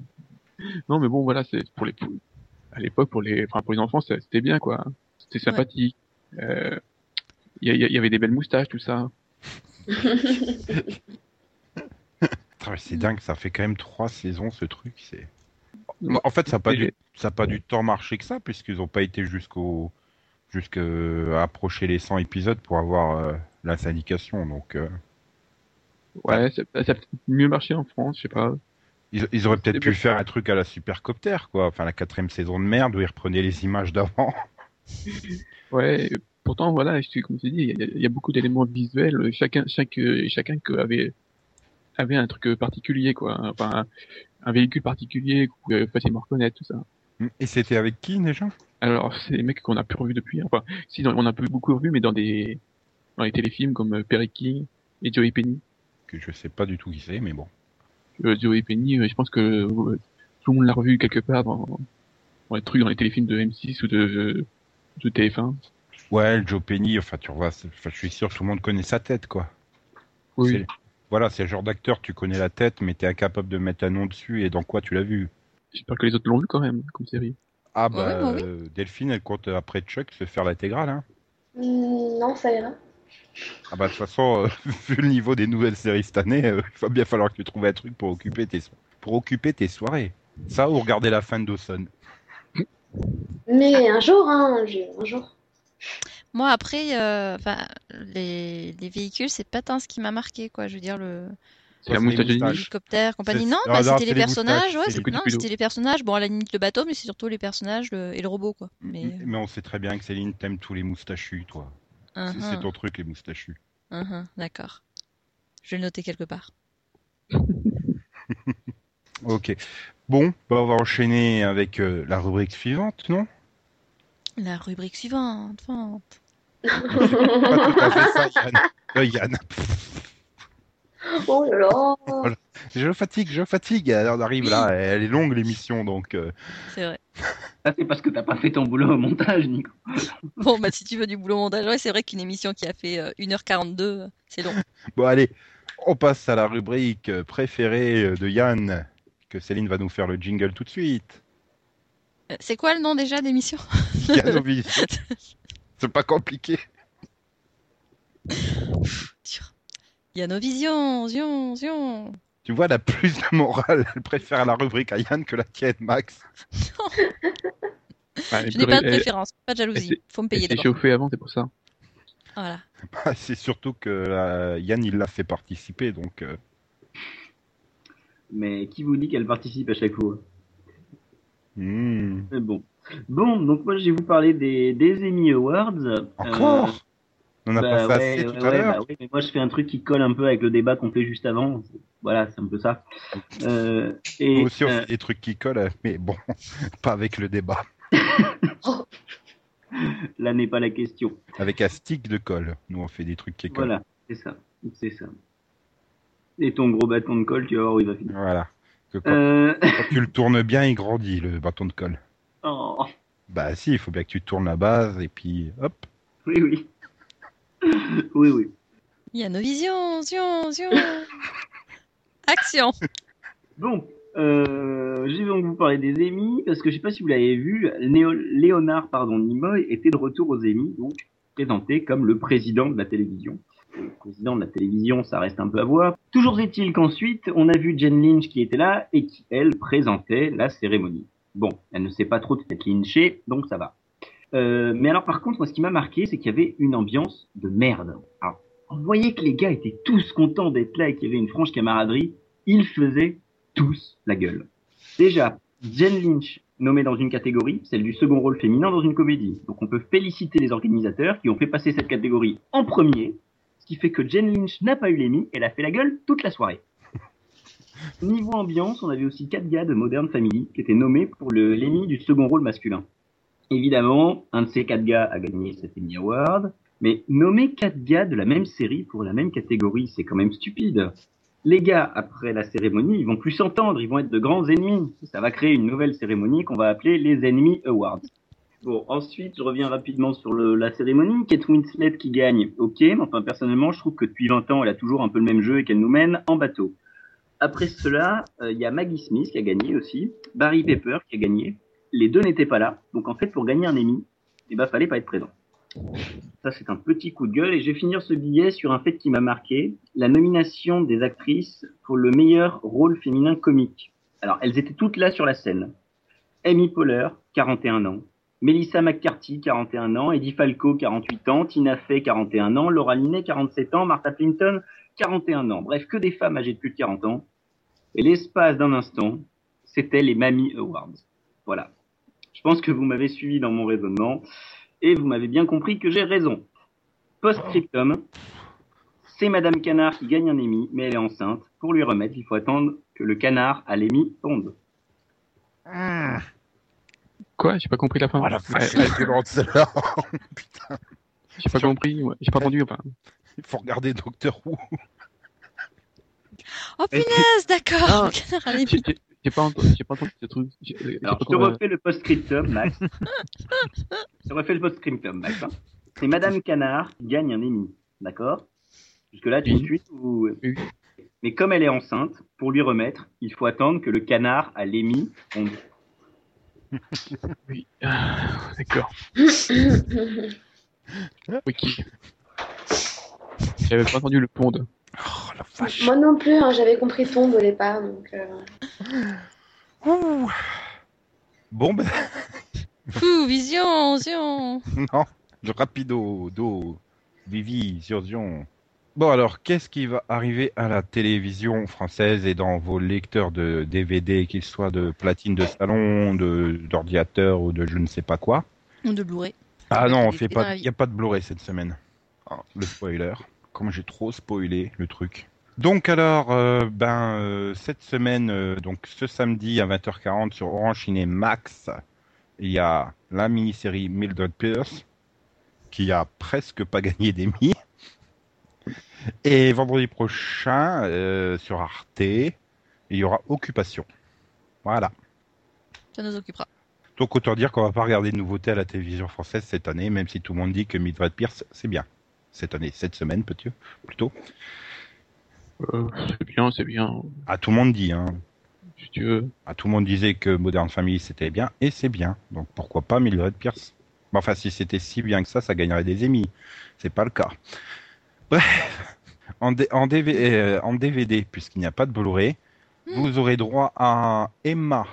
Non, mais bon, voilà, c'est pour les, à l'époque, pour les, enfin, pour les enfants, c'était bien, quoi. C'était sympathique. Euh, Il y, y avait des belles moustaches, tout ça. C'est dingue, ça fait quand même trois saisons ce truc. C'est. Bah, En fait, ça n'a pas, du... pas temps marché que ça, puisqu'ils n'ont pas été jusqu'au jusqu'à approcher les 100 épisodes pour avoir euh, la syndication. Donc, euh, Ouais, ça, ça a peut-être mieux marché en France, je sais pas. ils, ils auraient peut-être pu faire un truc à la Supercopter, quoi. Enfin, la quatrième saison de merde où ils reprenaient les images d'avant. Ouais, pourtant, voilà, je comme tu dis, il y, a- il y a beaucoup d'éléments visuels. Chacun, chaque, chacun avait, avait un truc particulier, quoi. Enfin, un, véhicule particulier qu'on pouvait facilement reconnaître, tout ça. Et c'était avec qui déjà Alors, c'est des mecs qu'on a plus revus depuis. Enfin, si, on a plus beaucoup revus, mais dans des, dans les téléfilms comme euh, Perry King et Joey Penny. Que je sais pas du tout qui c'est, mais bon. Euh, Joey Penny, euh, je pense que euh, tout le monde l'a revu quelque part dans, dans les trucs, dans les téléfilms de M6 ou de, de TF1. Ouais, Joe Penny, enfin, tu vois, enfin, je suis sûr que tout le monde connaît sa tête, quoi. Oui. Voilà, c'est le genre d'acteur, tu connais la tête, mais t'es incapable de mettre un nom dessus et dans quoi tu l'as vu? J'espère que les autres l'ont vu quand même, comme série. Ah Ouais, bah, Delphine, elle compte après Chuck se faire l'intégrale, hein. Hmm, non, ça ira. Ah bah de toute façon, euh, vu le niveau des nouvelles séries cette année, euh, il va bien falloir que tu trouves un truc pour occuper tes so- pour occuper tes soirées. Ça ou regarder la fin de Dawson. Mais un jour, hein, un jour. Moi, après, euh, enfin, les, les véhicules, c'est pas tant ce qui m'a marqué, quoi. Je veux dire, le C'est la Ouais, c'est les moustache de moustaches. Nini. hélicoptère, compagnie. Non, Ah bah, c'était les les personnages, ouais, c'est c'est- le coup de non, Scooby-Doo. c'était les personnages. Bon, à la limite, le bateau, mais c'est surtout les personnages le- et le robot, quoi. Mais, on sait très bien que Céline t'aimes tous les moustachus, toi. C'est- uh-huh, C'est ton truc, les moustachus. uh-huh, d'accord. Je vais le noter quelque part. Ok. Bon, bah on va enchaîner avec euh, la rubrique suivante, non? La rubrique suivante, vente. Pas tout à fait ça, Yann. Euh, Yann. Oh là là. Je fatigue, je fatigue. Alors, on arrive là, elle est longue l'émission, donc. euh, C'est vrai. Ça, c'est parce que t'as pas fait ton boulot au montage, Nico. Bon, bah, si tu veux du boulot montage, ouais, c'est vrai qu'une émission qui a fait euh, 1h42, euh, c'est long. Bon, allez, on passe à la rubrique préférée de Yann, que Céline va nous faire le jingle tout de suite. Euh, C'est quoi le nom déjà d'émission Yanovision. C'est pas compliqué. Dur. Yanovision, zion, zion. Tu vois, elle a plus de morale. Elle préfère la rubrique à Yann que la tienne, Max. Ah, Je n'ai pas de préférence, pas de jalousie. Faut me payer d'abord. chauffée avant, c'est pour ça. Voilà. Bah, C'est surtout que euh, Yann, il l'a fait participer, donc. euh, Mais qui vous dit qu'elle participe à chaque fois? Hmm. Mais bon. Bon, donc moi je vais vous parler des, des Emmy Awards. Encore Euh, On a bah pas fait ouais, assez ouais, tout à l'heure. bah mais moi je fais un truc qui colle un peu avec le débat qu'on fait juste avant. Voilà, c'est un peu ça. Euh, et, Nous aussi, on euh, fait des trucs qui collent, mais bon, pas avec le débat. là n'est pas la question. Avec un stick de colle. Nous, on fait des trucs qui collent. Voilà, c'est ça. C'est ça. Et ton gros bâton de colle, tu vas voir où il va finir. Voilà. Que quand, Euh... quand tu le tournes bien, il grandit, le bâton de colle. Oh, Bah si, il faut bien que tu tournes la base, et puis hop. oui, oui. oui, oui. Yanovision, zion, zion. Action. Bon, euh, je vais donc vous parler des Emmy, parce que je sais pas si vous l'avez vu, Néo- Léonard pardon, Nimoy était de retour aux Emmy, donc présenté comme le président de la télévision. Le président de la télévision, ça reste un peu à voir. Toujours est-il qu'ensuite, on a vu Jen Lynch qui était là et qui, elle, présentait la cérémonie. Bon, elle ne sait pas trop de lyncher, donc ça va. Euh, mais alors par contre, moi, ce qui m'a marqué, c'est qu'il y avait une ambiance de merde. Alors, on voyait que les gars étaient tous contents d'être là et qu'il y avait une franche camaraderie. Ils faisaient tous la gueule. Déjà, Jen Lynch, nommée dans une catégorie, celle du second rôle féminin dans une comédie. Donc on peut féliciter les organisateurs qui ont fait passer cette catégorie en premier, ce qui fait que Jen Lynch n'a pas eu l'Emmy, elle a fait la gueule toute la soirée. Niveau ambiance, on avait aussi quatre gars de Modern Family qui étaient nommés pour le l'Emmy du second rôle masculin. Évidemment, un de ces quatre gars a gagné cet Emmy Award, mais nommer quatre gars de la même série pour la même catégorie, c'est quand même stupide. Les gars, après la cérémonie, ils vont plus s'entendre, ils vont être de grands ennemis. Ça va créer une nouvelle cérémonie qu'on va appeler les Enemy Awards. Bon, ensuite, je reviens rapidement sur la cérémonie. Kate Winslet qui gagne, ok, mais enfin, personnellement, je trouve que depuis 20 ans, elle a toujours un peu le même jeu et qu'elle nous mène en bateau. Après cela, euh, il y a Maggie Smith qui a gagné aussi, Barry Pepper qui a gagné. Les deux n'étaient pas là, donc en fait, pour gagner un Emmy, eh ben, fallait pas être présent. Ça, c'est un petit coup de gueule. Et je vais finir ce billet sur un fait qui m'a marqué. La nomination des actrices pour le meilleur rôle féminin comique. Alors, elles étaient toutes là sur la scène. Amy Poehler, 41 ans. Melissa McCarthy, 41 ans. Eddie Falco, 48 ans. Tina Fey, 41 ans. Laura Linney, 47 ans. Martha Plimpton, 41 ans. Bref, que des femmes âgées de plus de 40 ans. Et l'espace d'un instant, c'était les Mamie Awards. Voilà. Je pense que vous m'avez suivi dans mon raisonnement et vous m'avez bien compris que j'ai raison. Post-scriptum, c'est Madame Canard qui gagne un Emmy, mais elle est enceinte. Pour lui remettre, il faut attendre que le canard à l'Emmy tombe. Quoi? J'ai pas compris la fin. Ah la celle-là. Putain, J'ai pas compris, ouais. j'ai pas entendu. Enfin, il faut regarder Doctor Who. Oh punaise, d'accord. J'ai pas entendu, j'ai pas entendu ce truc. J'ai- j'ai Alors, pas je te refais le post-scriptum, Max. je te refais le post-scriptum, Max. hein. C'est Madame Canard qui gagne un Emmy. D'accord? Jusque-là, tu Oui. suis ou... Oui. Mais comme elle est enceinte, pour lui remettre, il faut attendre que le canard à l'Emmy. Oui. Ah, D'accord. Wiki. J'avais pas entendu le pond. Oh la vache. Moi non plus, hein, j'avais compris tombe au départ. Donc, euh, Ouh. Bon ben Fou, vision, vision. non, le rapido, do, vivi, surzion. Bon alors, qu'est-ce qui va arriver à la télévision française et dans vos lecteurs de DVD, qu'ils soient de platine de salon, de d'ordinateur ou de je ne sais pas quoi? Ou de Blu-ray. Ah non, il vie. y a pas de Blu-ray cette semaine. Ah, le spoiler. Comme j'ai trop spoilé le truc. Donc alors, euh, ben euh, cette semaine, euh, donc ce samedi à 20h40 sur Orange Ciné Max, il y a la mini-série Mildred Pierce qui a presque pas gagné d'Emmy. Et vendredi prochain sur Arte, il y aura Occupation. Voilà. Ça nous occupera. Donc autant dire qu'on va pas regarder de nouveautés à la télévision française cette année, même si tout le monde dit que Mildred Pierce, c'est bien. Cette année, cette semaine peut-être, plutôt. Euh, c'est bien, c'est bien. Ah, tout le monde dit, hein. Si tu veux. Ah, tout le monde disait que Modern Family c'était bien, et c'est bien. Donc pourquoi pas Mildred Pierce? Bon, Enfin, si c'était si bien que ça, ça gagnerait des Emmy. C'est pas le cas. Bref, en, D- en, DV euh, en DVD, puisqu'il n'y a pas de Blu-ray, vous aurez droit à Emma,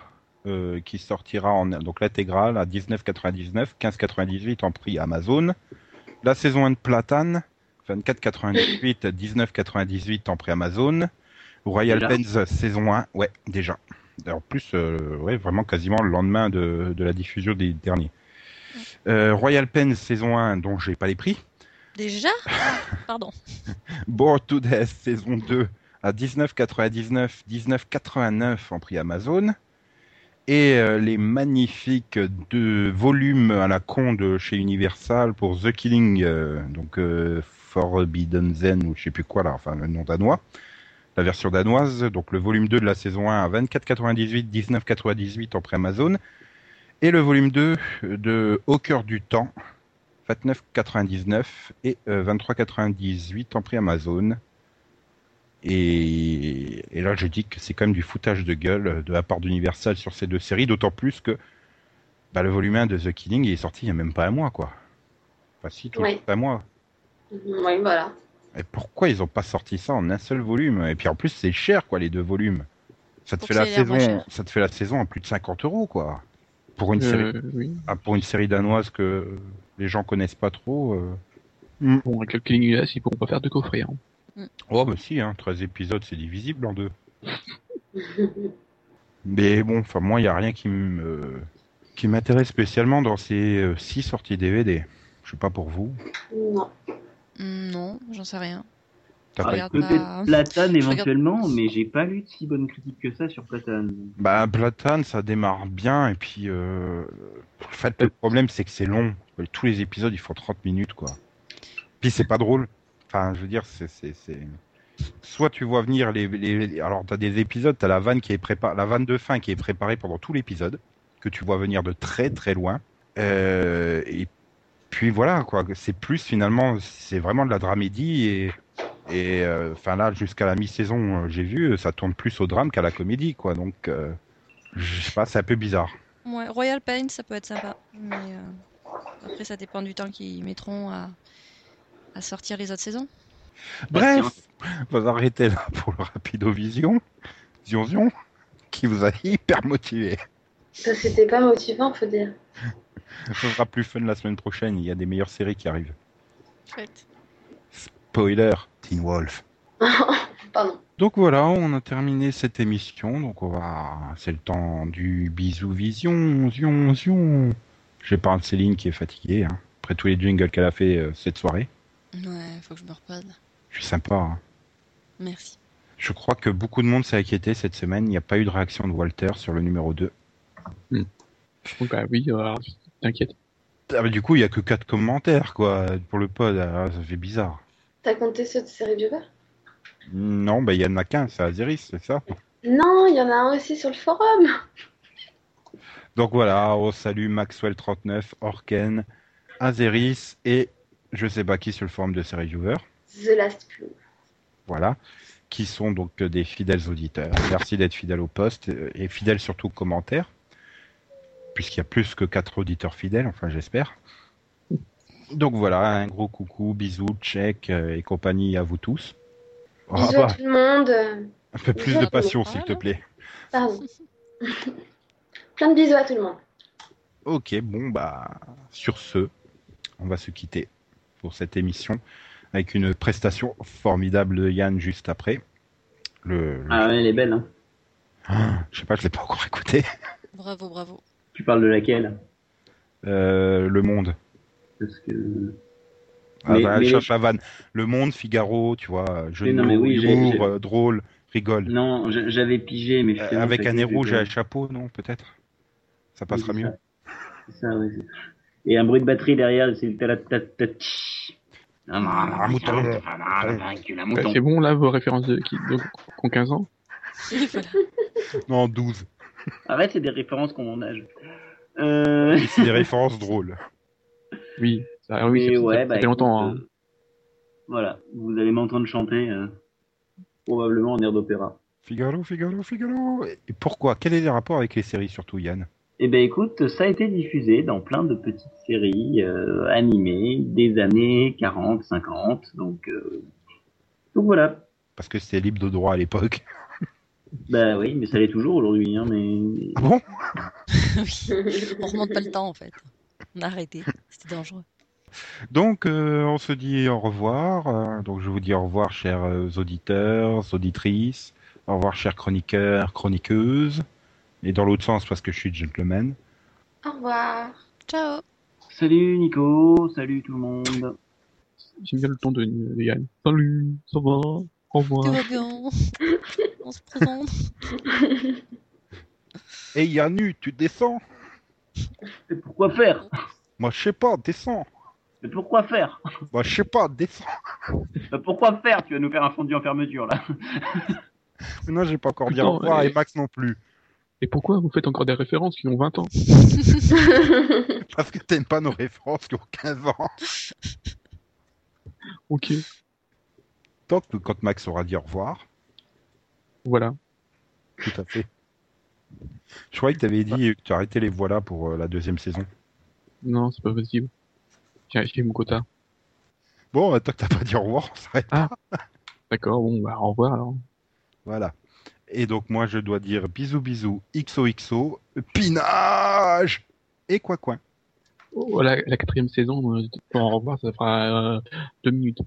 euh, qui sortira en donc l'intégrale à 19,99, 15,98 en prix Amazon. La saison 1 de Platane, 24,98, 19,98 en prix Amazon. Royal Pens saison 1, ouais, déjà. En plus, euh, ouais, vraiment quasiment le lendemain de, de la diffusion des derniers. Euh, Royal Pens saison 1, dont j'ai pas les prix. Déjà? Pardon. Bored to Death saison 2 à 19,99, 19,89 en prix Amazon. Et euh, les magnifiques deux volumes à la con de chez Universal pour The Killing, euh, donc euh, Forbidden Zen ou je sais plus quoi là, enfin le nom danois, la version danoise, donc le volume 2 de la saison 1 à 24,98, 19,98 en prix Amazon. Et le volume 2 de Au cœur du temps, 29,99 et euh, 23,98 en prix Amazon. Et, et là, je dis que c'est quand même du foutage de gueule de la part d'Universal sur ces deux séries, d'autant plus que bah, le volume 1 de The Killing il est sorti il y a même pas un mois, quoi. Enfin, si, tout Oui. juste un mois. oui, voilà. Et pourquoi ils ont pas sorti ça en un seul volume? Et puis en plus, c'est cher, quoi, les deux volumes. Ça te fait la saison, ça te fait la saison à plus de 50 euros, quoi. Pour une série, Euh, oui. ah, pour une série danoise que les gens connaissent pas trop. euh. Bon, avec le Killing US, ils pourront pas faire de coffret. Hein. Oh bah si, hein, 13 épisodes, c'est divisible en deux. Mais bon, enfin moi, il y a rien qui me qui m'intéresse spécialement dans ces euh, six sorties DVD. Je sais pas pour vous. Non. Hmm, Non, j'en sais rien. T'as Ah, pas- regarde Peut-être Platane je regarde- éventuellement, mais j'ai pas lu de si bonnes critiques que ça sur Platane. Bah, Platane, ça démarre bien, et puis, euh, en fait, le problème, c'est que c'est long. Tous les épisodes, ils font 30 minutes, quoi. Puis c'est pas drôle. Je veux dire, c'est. Soit tu vois venir les, les, les- alors t'as des épisodes, t'as la vanne qui est préparée, la vanne de fin qui est préparée pendant tout l'épisode, que tu vois venir de très très loin. Euh, et puis voilà, quoi. C'est plus finalement, c'est vraiment de la dramédie et, et, euh, là, jusqu'à la mi-saison, euh, j'ai vu, ça tourne plus au drame qu'à la comédie, quoi. Donc, euh, je sais pas, c'est un peu bizarre. Royal Pain, ça peut être sympa. Mais euh, après, ça dépend du temps qu'ils mettront à, à sortir les autres saisons? Bref, on va arrêter là pour le Rapido Vision, Zion Zion, qui vous a hyper motivé. Ça, c'était pas motivant, faut dire. Ce sera plus fun la semaine prochaine, il y a des meilleures séries qui arrivent. Chouette. Spoiler, Teen Wolf. Pardon. Donc voilà, on a terminé cette émission, donc on va, c'est le temps du bisou vision, zion, zion. J'épargne Céline qui est fatiguée, hein, après tous les jingles qu'elle a fait euh, cette soirée. Ouais, faut que je me repose. Je suis sympa. hein. Merci. Je crois que beaucoup de monde s'est inquiété cette semaine, il n'y a pas eu de réaction de Walter sur le numéro 2. Donc, bah oui, alors, t'inquiète. Ah bah, du coup, il y a que quatre commentaires, quoi, pour le pod. Ah, ça fait bizarre. T'as compté ceux de série viewer Non, bah, il y en a qu'un, c'est Aziris, c'est ça? Non, il y en a un aussi sur le forum. Donc voilà, on salue Maxwell39, Orken, Azeris et je sais pas qui sur le forum de Série Viewer. The Last Clue. Voilà. Qui sont donc euh, des fidèles auditeurs. Merci d'être fidèles au poste euh, et fidèles surtout aux commentaires. Puisqu'il y a plus que quatre auditeurs fidèles, enfin j'espère. Donc voilà, un gros coucou, bisous, check euh, et compagnie à vous tous. Bisous à tout le monde. un peu plus de passion s'il te plaît. Pardon. Plein de bisous à tout le monde. Ok, bon bah sur ce, on va se quitter pour cette émission avec une prestation formidable de Yann juste après. Le, le- Ah ouais, elle est belle, hein. Ah, je sais pas, je l'ai pas encore écouté. Bravo, bravo. Tu parles de laquelle? Euh, le Monde. Parce que... Ah, Mais- bah, elle mais- cherche la vanne. Le Monde, Figaro, tu vois, mots, oui, euh, drôle, rigole. Non, je- j'avais pigé, mais Euh, avec un nez rouge et un chapeau, non, peut-être? Ça passera Oui, mieux. ça. C'est ça, oui. Et un bruit de batterie derrière, c'est. Ah, c'est bon, là, vos références de qui, ont 15 ans. Non, 12. Arrête, c'est des références qu'on mon âge. Euh... C'est des références drôles. Oui, ça, oui, Mais ça, ouais, ça, bah, fait longtemps. écoute, hein. euh, Voilà, vous allez m'entendre chanter euh, probablement en air d'opéra. Figaro, Figaro, Figaro. Et pourquoi? Quel est le rapport avec les séries, surtout Yann? Eh ben écoute, ça a été diffusé dans plein de petites séries euh, animées des années 40, 50, donc euh, donc voilà. Parce que c'était libre de droit à l'époque. Bah oui, mais ça l'est toujours aujourd'hui, hein, mais Ah bon? Oui. On remonte pas le temps en fait. On a arrêté. C'était dangereux. Donc, euh, on se dit au revoir. Donc, je vous dis au revoir, chers auditeurs, auditrices. Au revoir, chers chroniqueurs, chroniqueuses. Et dans l'autre sens, parce que je suis gentleman. Au revoir. Ciao. salut Nico, salut tout le monde. J'aime bien le ton de, de Yann. Salut, ça va? Au revoir. Tout va bien. On se présente. Et Yannu, tu descends? Mais pourquoi faire? Moi, je sais pas, descends. Mais pourquoi faire? Moi, je sais pas, descends. Mais pourquoi faire? Tu vas nous faire un fondu en fermeture là. Non, j'ai pas encore dit au revoir et Max non plus. Et pourquoi vous faites encore des références qui ont 20 ans? Parce que t'aimes pas nos références qui ont 15 ans. Ok, Donc, quand Max aura dit au revoir, voilà. tout à fait. Je croyais que t'avais dit que tu arrêtais les voilà pour euh, la deuxième saison. Non, c'est pas possible. J'ai j'ai mon quota. Bon, tant que t'as pas dit au revoir, on s'arrête. Ah. D'accord, bon, bah au revoir alors. Voilà. Et donc moi je dois dire bisous bisous, XOXO, pinage et quoi quoi. Voilà, la quatrième saison, euh, pour au revoir, ça fera euh, deux minutes.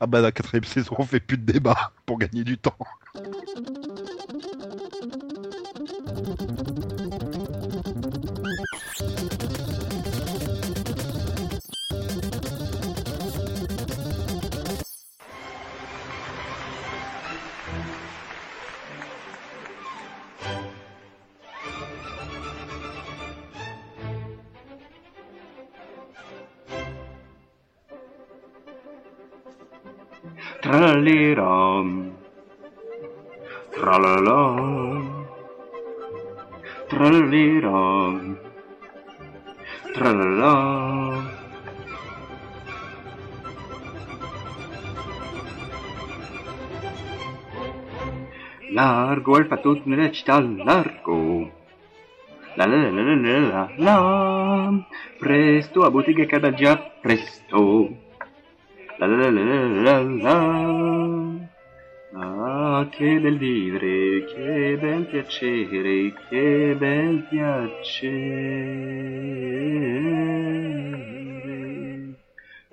Ah bah la quatrième saison on fait plus de débat pour gagner du temps. Tra la la, tra la la, tra la la, tra la la. Largo el patut, mira, está largo. La la la la la la la Presto a bottega Cardagia, presto. La la la la la la la Ah, che bel vivere, che bel piacere, che bel piacere.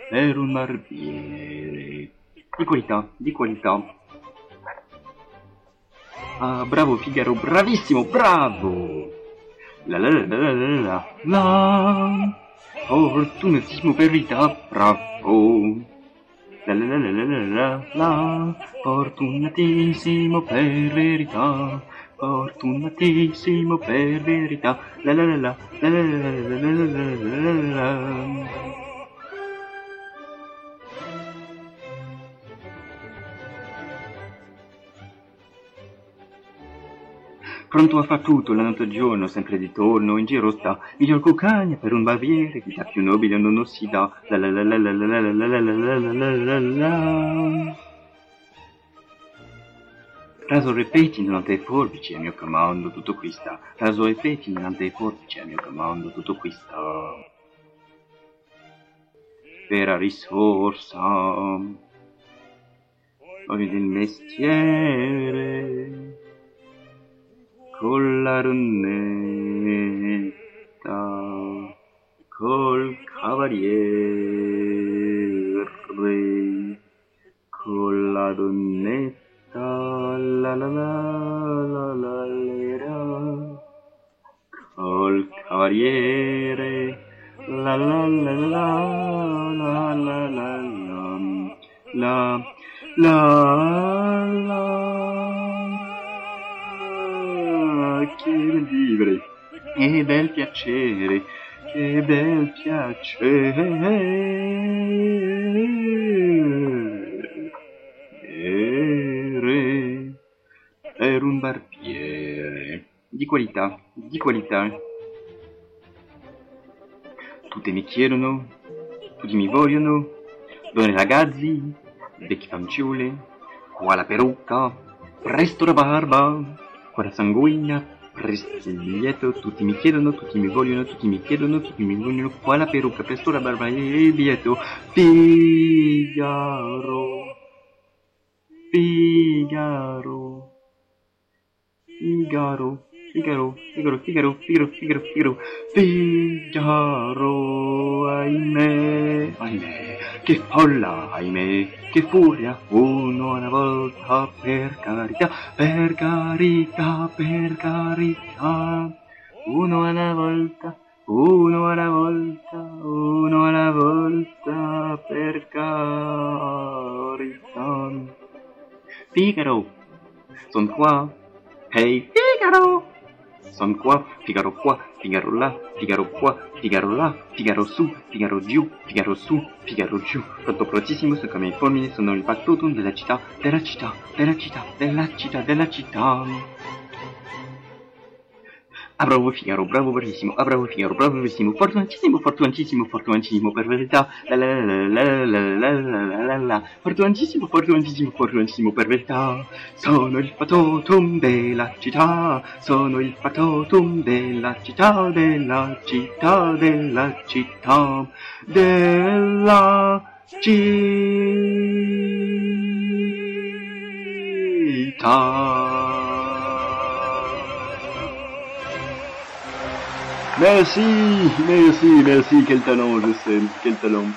Per un barbiere. Di qualità, di qualità. Ah, bravo Figaro, bravissimo, bravo! La la la la la la la Fortunatissimo per vita, bravo! La la la la la la la la Fortunatissimo per verità Fortunatissimo per verità La la la la la la la la la la la la Pronto a far tutto la notte e giorno, sempre di torno, in giro sta, miglior cucagna per un barbiere, vita più nobile non si dà. Raso e pettine nell'ante forbici a mio comando, tutto qui sta. Raso e pettine nell'ante forbici a mio comando, tutto qui sta. Vera risorsa, ogni del mestiere con la ronnetta, col cavaliere, con la donnetta, la la la la la la col cavaliere, la la la la la la la la la la bel vivere, che bel piacere, che bel piacere per un barbiere di qualità, di qualità. Tutti mi chiedono, tutti mi vogliono, donne ragazzi, vecchi fanciulle, qua la perucca, presto la barba, qua la sanguigna, biglietto, tutti mi chiedono, tutti mi vogliono, tutti mi chiedono, tutti mi vogliono, qua la perucca, presto barba il biglietto, Figaro, Figaro, Figaro, Figaro, Figaro, Figaro, Figaro, Figaro, Figaro, Figaro, ahimè, ahimè, che folla, ahimè, che furia, uno alla volta, per carità, per carità, per carità, uno alla volta, uno alla volta, uno alla volta, per carità. Figaro, son qua, hey Figaro! Son qua, Figaro qua, Figaro là, Figaro qua, Figaro là, Figaro su, Figaro giù, Figaro su, Figaro giù. Pronto prontissimo, sono come informini, sono il factotum della città, della città, della città, della città, della città. Bravo Figaro, bravo bravissimo, ah bravo Figaro, bravissimo, fortunatissimo, fortunatissimo, fortunatissimo, per verità, la la la la la la la la, fortunatissimo, fortunatissimo, fortunatissimo, per verità, sono il fatotum della città, sono il fatotum della città, della città, della città, della città. Merci, merci, merci, quel talent, je sais, quel talent.